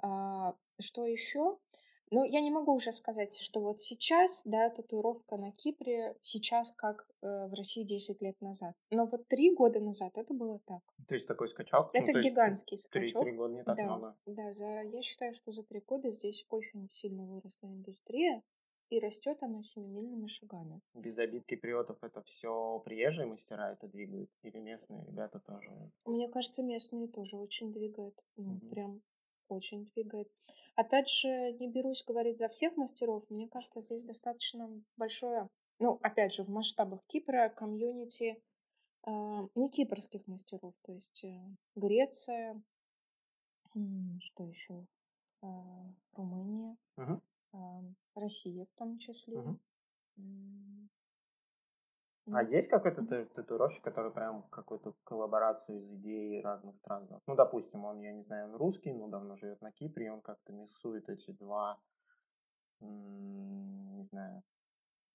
А, что еще? Ну, я не могу уже сказать, что вот сейчас, да, татуировка на Кипре сейчас как э, в России 10 лет назад. Но вот три года назад это было так. То есть такой скачок? Ну, Это то есть гигантский скачок. три года не так да, много. да, за, я считаю, что за три года здесь очень сильно выросла индустрия, и растет она семимильными шагами. Без обид киприотов это все приезжие мастера это двигают? Или местные ребята тоже? Мне кажется, местные тоже очень двигают. Мгм. прям очень двигает. Опять же, не берусь говорить за всех мастеров. Мне кажется, здесь достаточно большое, ну, опять же, в масштабах Кипра комьюнити а, не кипрских мастеров, то есть э, Греция, м, что еще, А, Румыния, Мгм. Россия в том числе. М, А есть какой-то татуировщик, который прям какую-то коллаборацию из идей разных стран? Ну, допустим, он, я не знаю, он русский, но давно живет на Кипре, и он как-то миксует эти два, не знаю,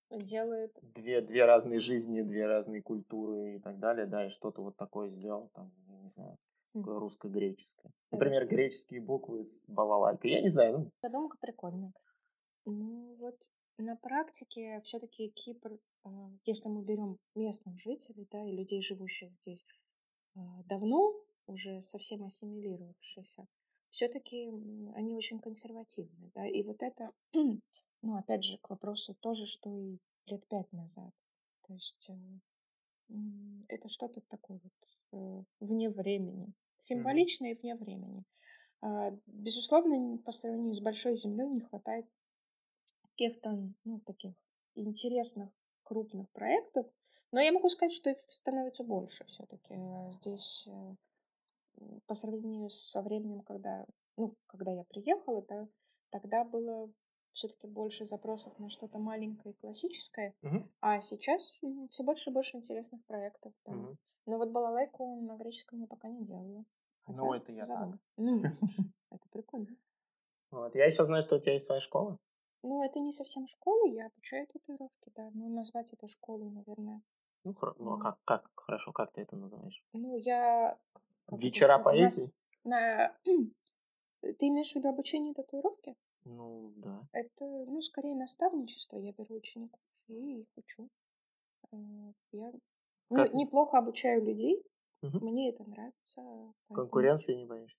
делает две, две разные жизни, две разные культуры и так далее, да, и что-то вот такое сделал, там, я не знаю, русско-греческое. Например, греческие буквы с балалайкой. Я не знаю, ну, Задумка прикольная. кстати. Ну вот на практике все-таки Кипр, а, если мы берем местных жителей, да, и людей, живущих здесь а, давно, уже совсем ассимилировавшихся, все-таки они очень консервативны, да, и вот это, [clears throat] ну опять же, к вопросу тоже, что и лет пять назад. То есть э, это что-то такое вот э, вне времени, символичное и вне времени. А, Безусловно, по сравнению с большой землей не хватает каких-то ну, таких интересных крупных проектов, но я могу сказать, что их становится больше все-таки здесь э, по сравнению со временем, когда, ну, когда я приехала, да, тогда было все-таки больше запросов на что-то маленькое и классическое, мгм, а сейчас все больше и больше интересных проектов. Да. мгм. Но вот балалайку на греческом я пока не делала. Ну, это я так. Ну, [laughs] это прикольно. Вот. Я еще знаю, что у тебя есть своя школа. Ну, это не совсем школа, я обучаю татуировки, да. Ну, назвать это школой, наверное. Ну, хоро- ну, а М. как, как, хорошо, как ты это называешь? Ну, я... это Вечера нас поэзии? На... [clears throat] Ты имеешь в виду обучение татуировки? Ну, да. Это, ну, скорее наставничество. Я беру учеников и их учу. Э, Я ну, Как- неплохо обучаю людей. Мгм. Мне это нравится. поэтому- Конкуренции не боишься?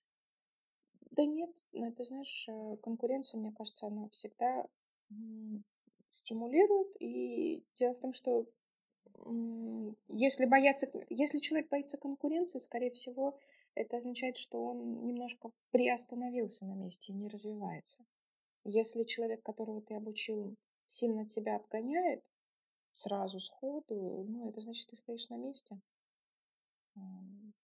Да нет, ну, ты знаешь, э, конкуренция, мне кажется, она всегда стимулирует. И дело в том, что если бояться, если человек боится конкуренции, скорее всего, это означает, что он немножко приостановился на месте и не развивается. Если человек, которого ты обучил, сильно тебя обгоняет сразу, сходу, ну, это значит, ты стоишь на месте.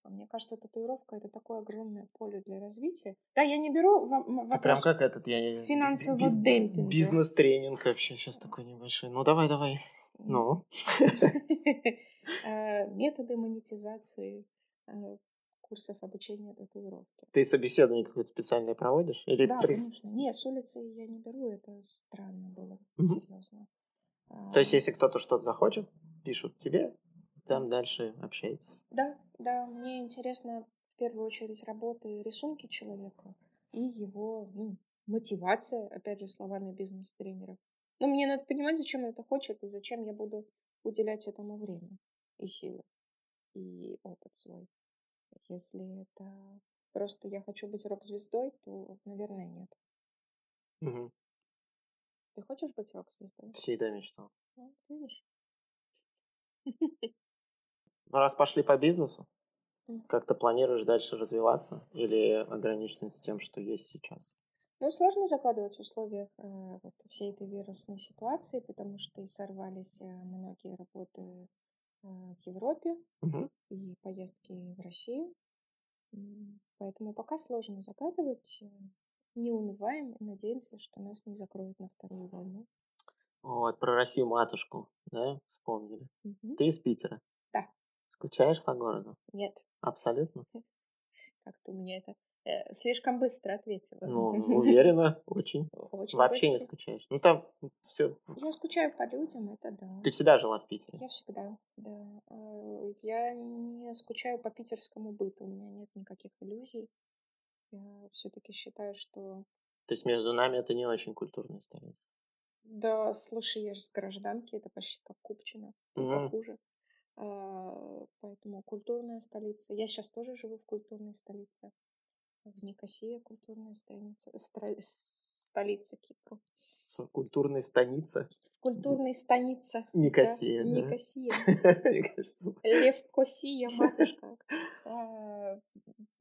Мне кажется, татуировка это такое огромное поле для развития. Да, я не беру во- м- Ты прям вопрос как этот, я финансового би- демпинга. Бизнес-тренинг вообще сейчас такой небольшой. Ну, давай, давай. Ну, [laughs] Э, методы монетизации э, курсов обучения татуировки. ты собеседование какое-то специальное проводишь? Или Да, при- конечно. Нет, с улицы я не беру, это странно было, серьезно. То есть, А, если кто-то что-то захочет, пишут тебе, там дальше общаетесь. Да, да, мне интересно в первую очередь работы и рисунки человека и его ну, мотивация, опять же, словами бизнес-тренеров. Но мне надо понимать, зачем он это хочет и зачем я буду уделять этому время и силы, и опыт свой. Если это просто я хочу быть рок-звездой, то, наверное, нет. Мгм. Ты хочешь быть рок-звездой? Всегда мечтал. Ну, видишь? [laughs] Ну, раз пошли по бизнесу, как ты планируешь дальше развиваться или ограничиться тем, что есть сейчас? Ну, сложно закладывать в условиях э, вот всей этой вирусной ситуации, потому что и сорвались э, многие работы э, в Европе Мгм. и поездки в Россию. Поэтому пока сложно загадывать. э, Не унываем и надеемся, что нас не закроют на вторую волну. Вот, про Россию матушку, да, вспомнили. Мгм. Ты из Питера. Скучаешь по городу? Нет, Абсолютно. как ты мне это э, слишком быстро ответила. Ну, [laughs] уверена, очень. Очень Вообще не быстро. скучаешь. Ну, там все. Я скучаю по людям, это да. Ты всегда жила в Питере? Я всегда, да. Э, Я не скучаю по питерскому быту, у меня нет никаких иллюзий. Я все-таки считаю, что... То есть между нами это не очень культурная столица. Да, слушай, я же с гражданки, это почти как Купчино, только Мгм. А, Поэтому культурная столица. Я сейчас тоже живу в культурной столице. В Никосия культурная столица, стро- столица Кипра. Культурная станица. Культурная станица. Никосия, да. да. Никосия. [laughs] Мне кажется, Левкосия, матушка. [laughs] А,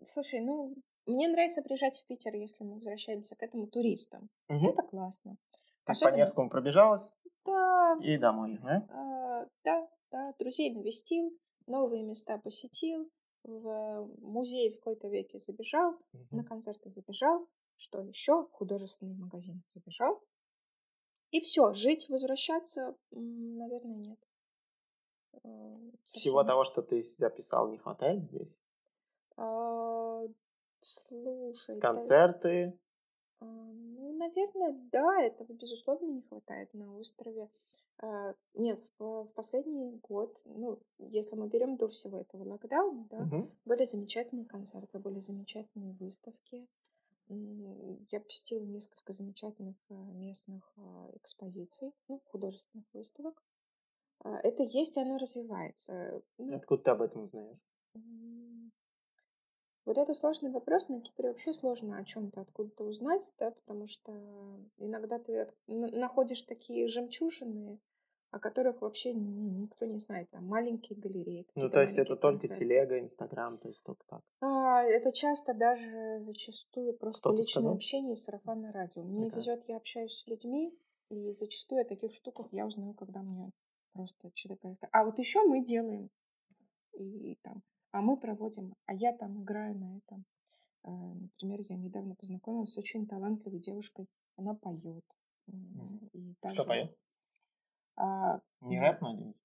Слушай, ну, мне нравится приезжать в Питер, если мы возвращаемся к этому туристам. Это классно. Так по Невскому пробежалась Да, и домой, да? а, да, да, друзей навестил, новые места посетил, в музей в какой-то веке забежал, на концерты забежал, что еще? В художественный магазин забежал. И все, жить, возвращаться, наверное, нет. Э, Всего совсем. того, что ты записал, не хватает здесь? А, Слушай, да, Концерты, а, ну, наверное, да, этого безусловно не хватает на острове. А, Нет, в последний год, ну, если мы берем до всего этого локдауна, да, Мгм. были замечательные концерты, были замечательные выставки. Я посетила несколько замечательных а, местных а, экспозиций, ну, художественных выставок. А, Это есть, и оно развивается. Ну, Откуда ты об этом узнаешь? Вот это сложный вопрос. На Кипре вообще сложно о чем-то откуда-то узнать, да, потому что иногда ты находишь такие жемчужины, о которых вообще ну, никто не знает. Там маленькие галереи. Ну, то есть это только концерты. телега, Инстаграм, то есть только так. А, это часто даже зачастую просто Кто-то личное сказал? общение и сарафанное радио. Мне Прекрасно. везет, я общаюсь с людьми, и зачастую о таких штуках я узнаю, когда мне просто человек говорит, а вот еще мы делаем, и там, а мы проводим, а я там играю на этом. Э, Например, я недавно познакомилась с очень талантливой девушкой, она поет. И Что даже, поет? а, Не рэп, надеюсь?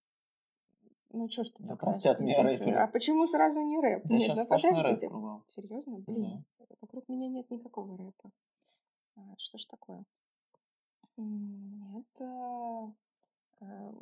ну что ж ты Да так простят меня рэперы. А почему сразу не рэп? Да Нет, сейчас ну рэп кругом. Серьезно? Блин, вокруг меня нет никакого рэпа. А, Что ж такое? А, эм,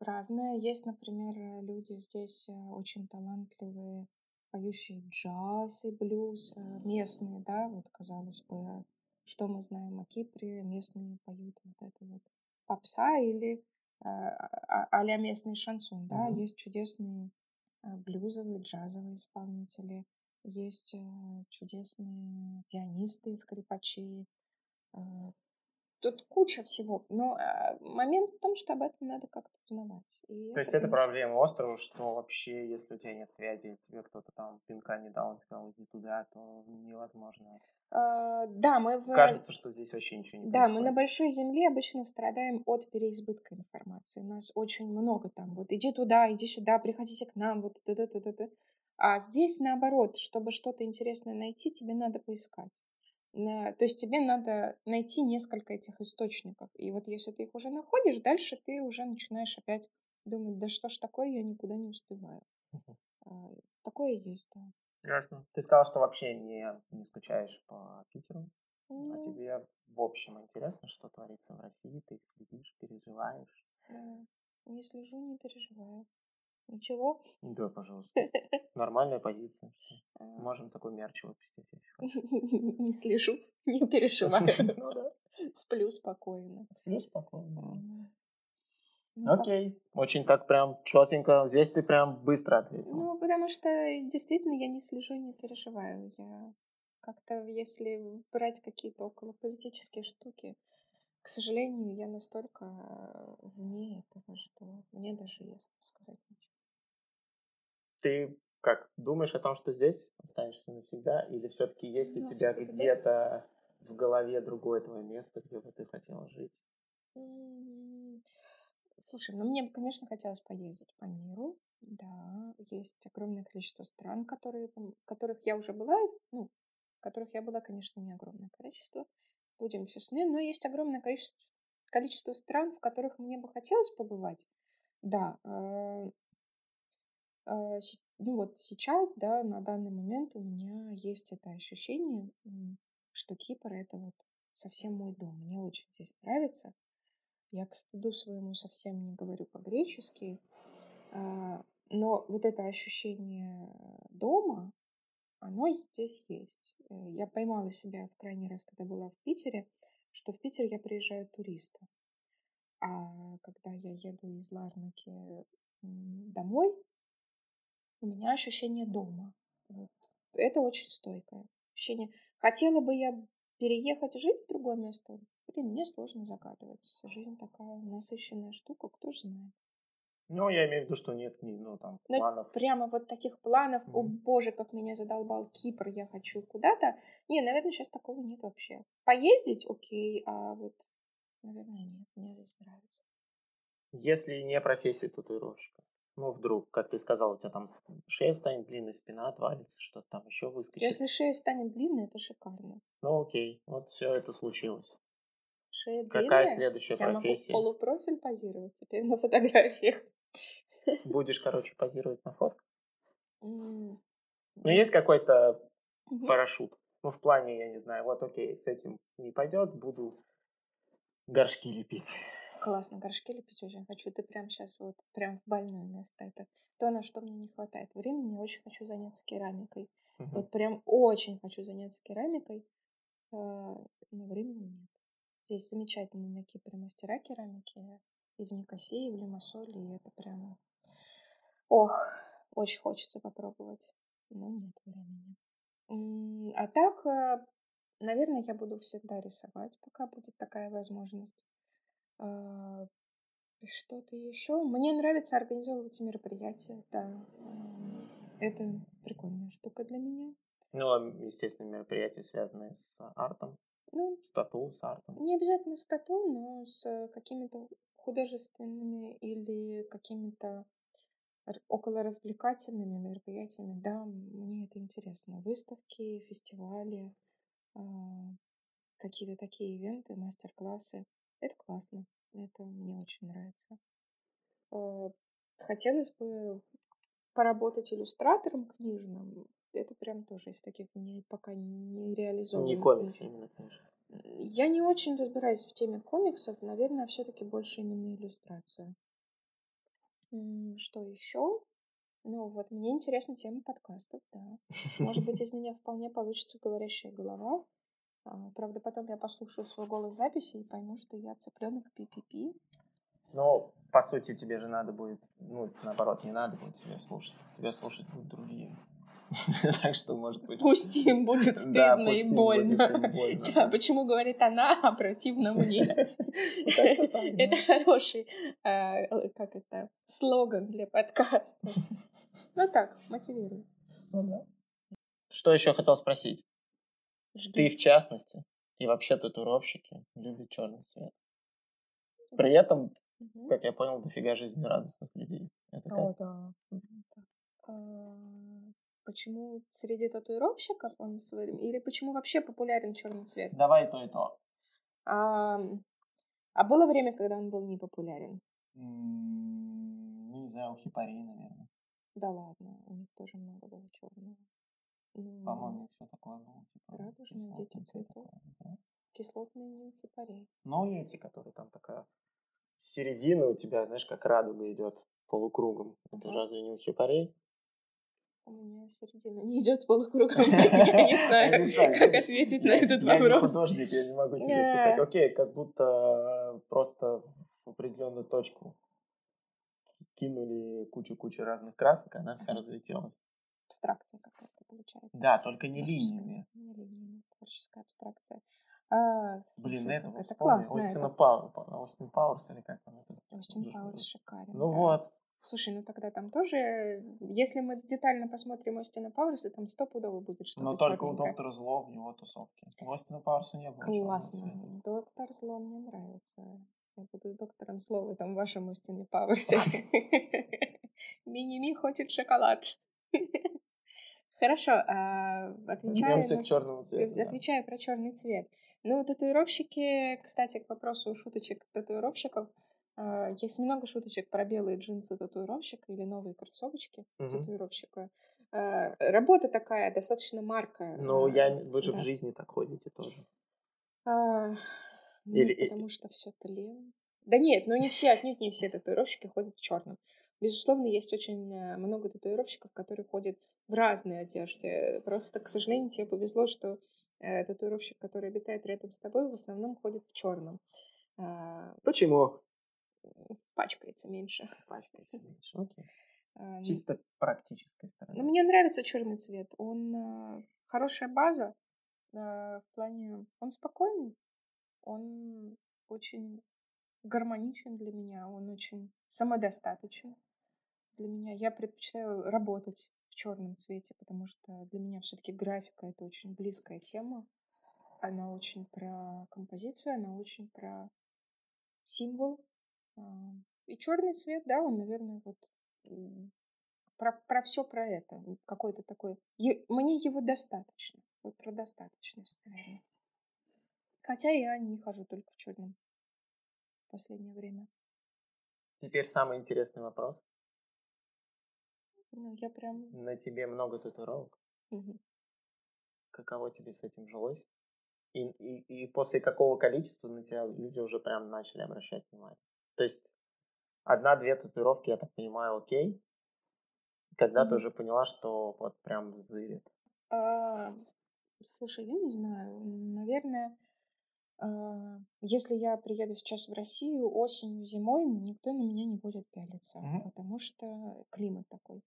разное. Есть, например, э, люди здесь э, очень талантливые, поющие джаз и блюз, э, местные, да, вот казалось бы, что мы знаем о Кипре, местные поют вот это вот попса или а- а- а-ля местный шансон, да, Мгм. есть чудесные блюзовые, джазовые исполнители, есть чудесные пианисты, скрипачи. Тут куча всего. Но э, момент в том, что об этом надо как-то узнавать. И То есть это проблема острова, что вообще, если у тебя нет связи, тебе кто-то там пинка не дал, он сказал, иди туда, то невозможно. А, да, мы в... Кажется, что здесь вообще ничего не Да, происходит. мы на большой земле обычно страдаем от переизбытка информации. У нас очень много там. Вот иди туда, иди сюда, приходите к нам, вот это, это, это. А здесь наоборот, чтобы что-то интересное найти, тебе надо поискать. То есть тебе надо найти несколько этих источников. И вот если ты их уже находишь, дальше ты уже начинаешь опять думать, да что ж такое, я никуда не успеваю. Uh-huh. Такое есть, да. Ясно. Ты сказал, что вообще не, не скучаешь по Питеру. Mm. А тебе в общем интересно, что творится в России? Ты следишь, переживаешь? Да. Не слежу, не переживаю. Ничего? Да, пожалуйста. [laughs] Нормальная позиция. А. Можем такой мерч выпустить. [laughs] Не слежу, не переживаю. [laughs] Ну. Сплю спокойно. Сплю спокойно. Ну, Окей, очень так прям четенько. Здесь ты прям быстро ответил. Ну, потому что действительно я не слежу, не переживаю. Я как-то, если брать какие-то околополитические штуки, к сожалению, я настолько вне этого, что мне даже ясно сказать ничего. Ты как думаешь о том, что здесь останешься навсегда, или все-таки есть у ну, тебя где-то в голове другое твое место, где бы ты хотела жить? Слушай, ну мне бы, конечно, хотелось поездить по миру. Да, есть огромное количество стран, которые, которых я уже была, ну, которых я была, конечно, не огромное количество, будем честны, но есть огромное количество, количество стран, в которых мне бы хотелось побывать. Да, э, ну вот сейчас, да, на данный момент у меня есть это ощущение, что Кипр это вот совсем мой дом. Мне очень здесь нравится. Я к стыду своему совсем не говорю по-гречески, а, но вот это ощущение дома, оно здесь есть. Э, я поймала себя в крайний раз, когда была в Питере, что в Питер я приезжаю туристом. А когда я еду из Ларнаки домой, у меня ощущение дома. Вот. Это очень стойкое ощущение. Хотела бы я переехать жить в другое место? Блин, мне сложно загадывать. Жизнь такая насыщенная штука, кто же знает. Ну, я имею в виду, что нет ну, там, Но планов. Прямо вот таких планов, mm-hmm. о боже, как меня задолбал Кипр, я хочу куда-то. Не, наверное, сейчас такого нет вообще. Поездить, окей, а вот, наверное, нет, мне здесь нравится. Если не профессия татуировщика, ну, вдруг, как ты сказал, у тебя там шея станет длинной, спина отвалится, что-то там еще выскочит. Если шея станет длинной, это шикарно. Ну, окей, вот все это случилось. Шея Какая следующая Я профессия? могу полупрофиль позировать теперь на фотографиях. Будешь, короче, позировать на фотках? Ну, есть какой-то парашют? Ну, в плане, я не знаю, вот окей, с этим не пойдет, буду горшки лепить. Классно, горшки лепить очень хочу. Ты прям сейчас вот прям в больное место. Это то, на что мне не хватает времени. Очень хочу заняться керамикой. Угу. Вот прям очень хочу заняться керамикой, а, но времени нет. Здесь замечательные на Кипре мастера керамики. И в Никосии, и в Лимассоле. И это прям... Ох, очень хочется попробовать. Но нет времени. А так, а, наверное, я буду всегда рисовать, пока будет такая возможность. А, что-то еще. Мне нравится организовывать мероприятия, да. Это прикольная штука для меня. Ну, а, естественно, мероприятия, связанные с артом. Ну, с тату, с артом. Не обязательно с тату, но с какими-то художественными или какими-то около развлекательными мероприятиями. Да, мне это интересно. Выставки, фестивали, а, какие-то такие ивенты, мастер-классы. Это классно. Это мне очень нравится. А, хотелось бы поработать иллюстратором книжным. Это прям тоже из таких мне пока не реализовано. Не комикс именно, конечно. Я не очень разбираюсь в теме комиксов. Наверное, все-таки больше именно иллюстрация. Что еще? Ну вот, мне интересна тема подкастов, да. Может быть, [laughs] из меня вполне получится говорящая голова. А, правда, потом я послушаю свой голос записи и пойму, что я цыпленок пи-пи-пи. Ну, по сути, тебе же надо будет, ну, наоборот, не надо будет себя слушать. Тебя слушать будут другие. [laughs] Так что, может быть... Пусть им будет [laughs] стыдно и больно. Да, почему говорит она, а противно [laughs] мне? Это хороший, э, как это, слоган для подкаста. Ну так, мотивирует. Ну что еще хотел спросить? Ты, в частности, и вообще татуировщики любят черный цвет. При этом, как я понял, дофига жизнерадостных людей. Это О, да. А, почему среди татуировщиков он или почему вообще популярен черный цвет? Давай то и то. А, а было время, когда он был непопулярен? Ну, не знаю, у хипарей, наверное. Да ладно, у них тоже много было черного. Ну, По-моему, все такое было. Типа, радужные дети цветов. Да? Кислотные нимфипарей. Ну, и эти, которые там такая середина у тебя, знаешь, как радуга идет полукругом. Это разве не у хипарей? У меня середина не идет полукругом. [laughs] Я не [laughs] знаю, как ответить на этот вопрос. Я не художник, я не могу тебе писать. Окей, как будто просто в определенную точку кинули кучу-кучу разных красок, она вся разлетелась. Абстракция какая-то получается. Да, только не линиями. Не линиями, творческая абстракция. А, Блин, это, это классно. Остина Пауэрс, Остин Пауэрс или как там? Остин Пауэрс шикарен. Ну да. вот. Слушай, ну тогда там тоже, если мы детально посмотрим Остина Пауэрса, там стопудово будет что-то Но только у Доктора Зло в его тусовке. У Остина Пауэрса не было. Классно. Доктор Зло мне нравится. Я буду доктором Зло в этом вашем Остине Пауэрсе. [laughs] Мини-ми хочет шоколад. Хорошо, а, отвечаю, к черному цвету. Отвечаю да. про черный цвет. Ну, татуировщики, кстати, к вопросу шуточек татуировщиков, а, есть много шуточек про белые джинсы татуировщика или новые кроссовочки угу. татуировщика. А, работа такая, достаточно марка. Ну, я, вы же да. в жизни так ходите тоже. А, или... Ну, потому что все тлен. Да нет, ну не все, отнюдь не все татуировщики ходят в черном. Безусловно, есть очень э, много татуировщиков, которые ходят в разной одежде. Просто, к сожалению, тебе повезло, что э, татуировщик, который обитает рядом с тобой, в основном ходит в черном. А, Почему? Пачкается меньше. [laughs] Пачкается меньше, окей. А, Чисто практической стороны. Ну, мне нравится черный цвет. Он э, хорошая база в плане... Он спокойный, он очень гармоничен для меня, он очень самодостаточен для меня. Я предпочитаю работать в черном цвете, потому что для меня все-таки графика это очень близкая тема. Она очень про композицию, она очень про символ. А, и черный цвет, да, он, наверное, вот про, про все про это. Какой-то такой. Мне его достаточно. Вот про достаточность, наверное. Хотя я не хожу только в черном в последнее время. Теперь самый интересный вопрос. Ну, я прям... На тебе много татуировок. Угу. Каково тебе с этим жилось? И, и, и после какого количества на тебя люди уже прям начали обращать внимание? То есть одна-две татуировки, я так понимаю, окей. Когда mm ты уже поняла, что вот прям зырит? А, слушай, я не знаю. Наверное, а, если я приеду сейчас в Россию осенью, зимой, никто на меня не будет пялиться, mm потому что климат такой.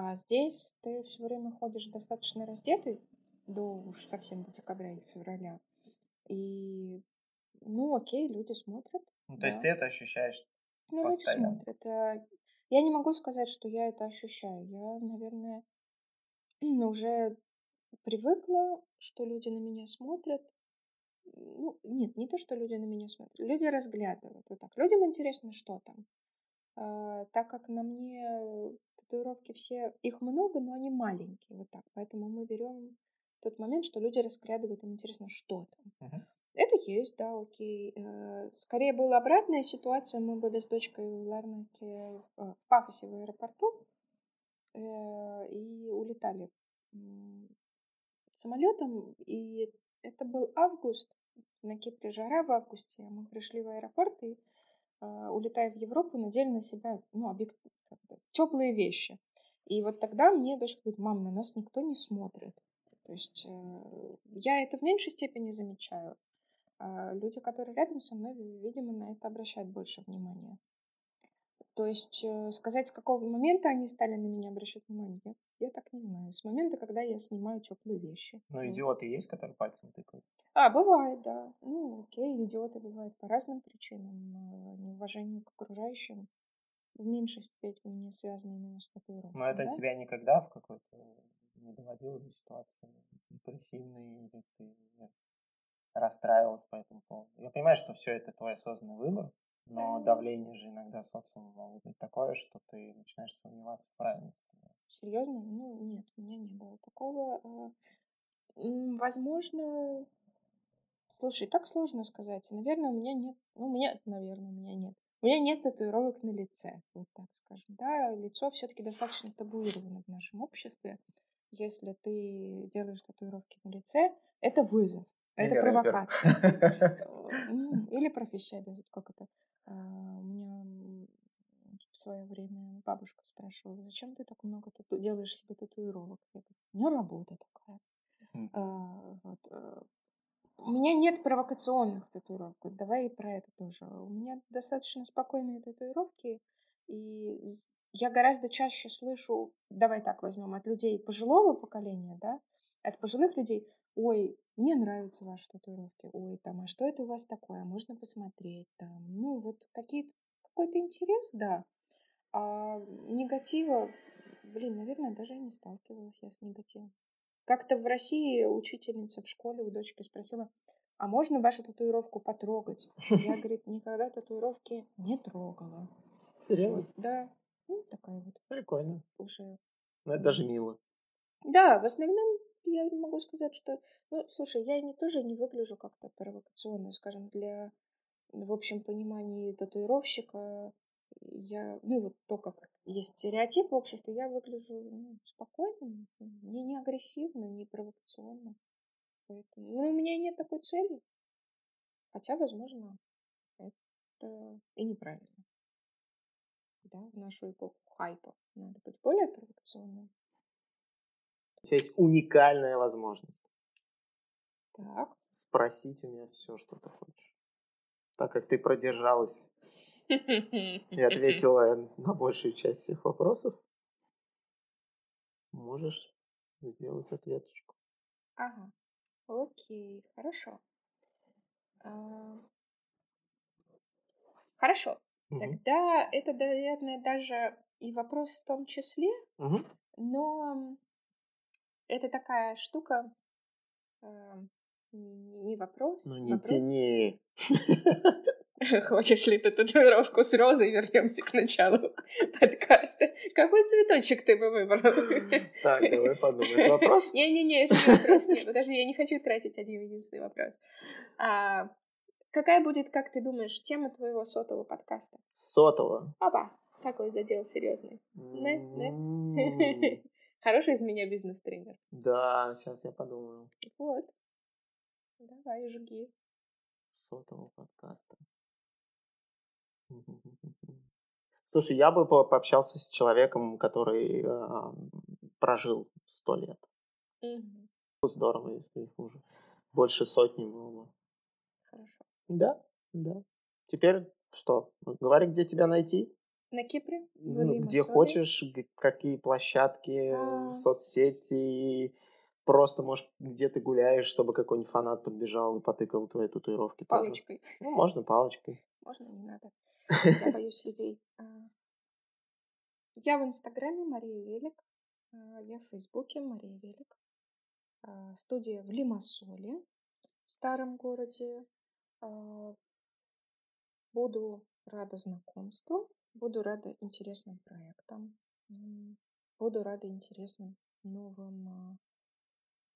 А здесь ты все время ходишь достаточно раздетый, до уж совсем до декабря или февраля. И, ну, окей, люди смотрят. Ну, то да. есть ты это ощущаешь Ну, постоянно? люди смотрят. А, я не могу сказать, что я это ощущаю. Я, наверное, [clears throat] уже привыкла, что люди на меня смотрят. Ну, нет, не то, что люди на меня смотрят. Люди разглядывают. Вот так. Людям интересно, что там. А, так как на мне татуировки все, их много, но они маленькие, вот так. Поэтому мы берем тот момент, что люди разглядывают, им интересно, что там. Uh-huh. Это есть, да, окей. Э, скорее была обратная ситуация. Мы были с дочкой в Ларнаке, э, в Пафосе в аэропорту э, и улетали самолетом. И это был август. На Кипре жара в августе. Мы пришли в аэропорт и улетая в Европу, надели на себя ну, объект, теплые вещи. И вот тогда мне дочка говорит, мам, на нас никто не смотрит. То есть э, я это в меньшей степени замечаю. А люди, которые рядом со мной, видимо, на это обращают больше внимания. То есть э, сказать, с какого момента они стали на меня обращать внимание, я, я так не знаю. С момента, когда я снимаю теплые вещи. Ну, идиоты есть, которые пальцем тыкают? А, бывает, да. Ну, окей, идиоты бывают по разным причинам. э, Неуважение к окружающим в меньшей степени связано именно с татуировкой. Но это да? тебя никогда в какой-то не доводило до ситуации депрессивной или ты расстраивалась по этому поводу? Я понимаю, что все это твой осознанный выбор, но давление же иногда социума может быть такое, что ты начинаешь сомневаться в правильности. Серьезно? Ну, нет, у меня не было такого. а, Возможно, слушай, так сложно сказать. Наверное, у меня нет, ну, у меня, наверное, у меня нет. У меня нет татуировок на лице, вот так скажем. Да, лицо все-таки достаточно табуировано в нашем обществе. Если ты делаешь татуировки на лице, это вызов, это [laughs] Или рэпер. провокация. Или профессионально, как это. а, У меня в свое время бабушка спрашивала, зачем ты так много тату- делаешь себе татуировок? Я говорю, у меня работа такая. А, вот, У меня нет провокационных татуировок. Давай и про это тоже. У меня достаточно спокойные татуировки, и я гораздо чаще слышу, давай так возьмем, от людей пожилого поколения, да, от пожилых людей, ой, мне нравятся ваши татуировки, ой, там, а что это у вас такое, А можно посмотреть, там, ну, вот какие какой-то интерес, да, а негатива, блин, наверное, даже и не сталкивалась я с негативом. Как-то в России учительница в школе у дочки спросила, а можно вашу татуировку потрогать? Я, [laughs] говорит, никогда татуировки не трогала. Серьезно? Вот, да, ну, такая вот Прикольно. уже. Ну, это даже мило. Да, в основном я могу сказать, что, ну, слушай, я не тоже не выгляжу как-то провокационно, скажем, для, в общем понимании татуировщика. Я, ну, вот то, как есть стереотип в обществе, я выгляжу ну, спокойно, не, не агрессивно, не провокационно. Поэтому, ну, у меня нет такой цели. Хотя, возможно, это и неправильно. Да, в нашу эпоху хайпа надо быть более провокационным. У тебя есть уникальная возможность Так. спросить у меня все, что ты хочешь. Так как ты продержалась и [laughs] ответила на большую часть всех вопросов, можешь сделать ответочку. Ага. Окей, хорошо. А, Хорошо. Мгм. Тогда это, наверное, даже и вопрос в том числе, Мгм. но это такая штука, а, не вопрос, Ну не вопрос. тяни. [laughs] Хочешь ли ты татуировку с розой? Вернемся к началу [laughs] подкаста. Какой цветочек ты бы выбрал? [laughs] Так, давай подумай. Вопрос? Не-не-не, это не вопрос. Нет, подожди, я не хочу тратить один единственный вопрос. А, какая будет, как ты думаешь, тема твоего сотого подкаста? Сотого. Опа, такой задел серьезный. Хороший из меня бизнес-тренер. Да, сейчас я подумаю. Вот. Давай, жги. Сотого подкаста. [laughs] Слушай, я бы по- пообщался с человеком, который а, прожил сто лет. Мгм. Здорово, если их уже больше сотни было бы. Хорошо. Да, да. Теперь что? Говори, где тебя найти? На Кипре? в Ну, где хочешь, какие площадки, А. соцсети. Просто, может, где ты гуляешь, чтобы какой-нибудь фанат подбежал и потыкал твои татуировки тоже. Палочкой. Ну, можно палочкой. [laughs] Можно, не надо. Я [laughs] боюсь людей. А, Я в Инстаграме Мария Велик. А, Я в Фейсбуке Мария Велик. А, Студия в Лимассоле, в старом городе. Буду рада знакомству. Буду рада интересным проектам. Буду рада интересным новым а,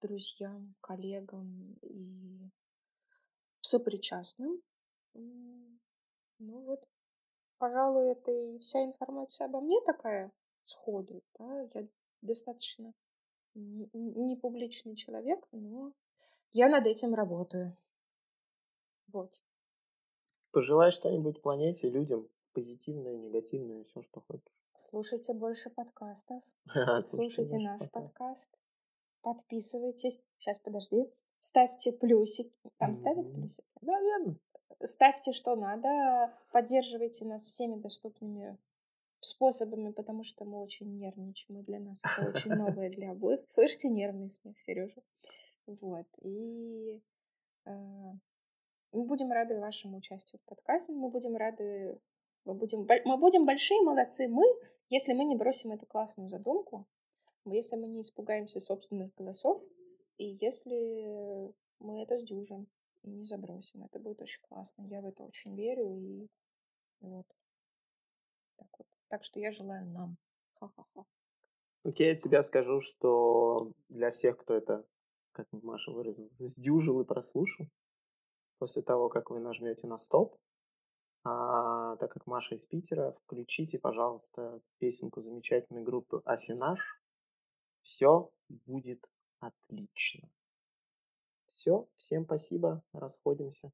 друзьям, коллегам и сопричастным. Ну вот, пожалуй, это и вся информация обо мне такая сходу. Да? Я достаточно не, не публичный человек, но я над этим работаю. Вот. Пожелай что-нибудь планете, людям, позитивное, негативное, все, что хочешь. Слушайте больше подкастов. [laughs] Слушайте Слушайте наш подкаст. Подписывайтесь. Сейчас, подожди. Ставьте плюсики. Там ставят плюсики? Наверное. Ставьте что надо. Поддерживайте нас всеми доступными способами, потому что мы очень нервничаем, и для нас это очень новое для обоих. Слышите нервный смех, Сережа? Вот. И э, мы будем рады вашему участию в подкасте, мы будем рады, мы будем, мы будем большие молодцы, мы, если мы не бросим эту классную задумку, если мы не испугаемся собственных голосов, и если мы это сдюжим и не забросим. Это будет очень классно. Я в это очень верю. И вот. Так вот. Так что я желаю нам. Ха-ха-ха. Окей, я тебе скажу, что для всех, кто это, как Маша выразилась, сдюжил и прослушал, после того, как вы нажмете на стоп, а, так как Маша из Питера, включите, пожалуйста, песенку замечательной группы Афинаж. Все будет отлично. Все, всем спасибо, расходимся.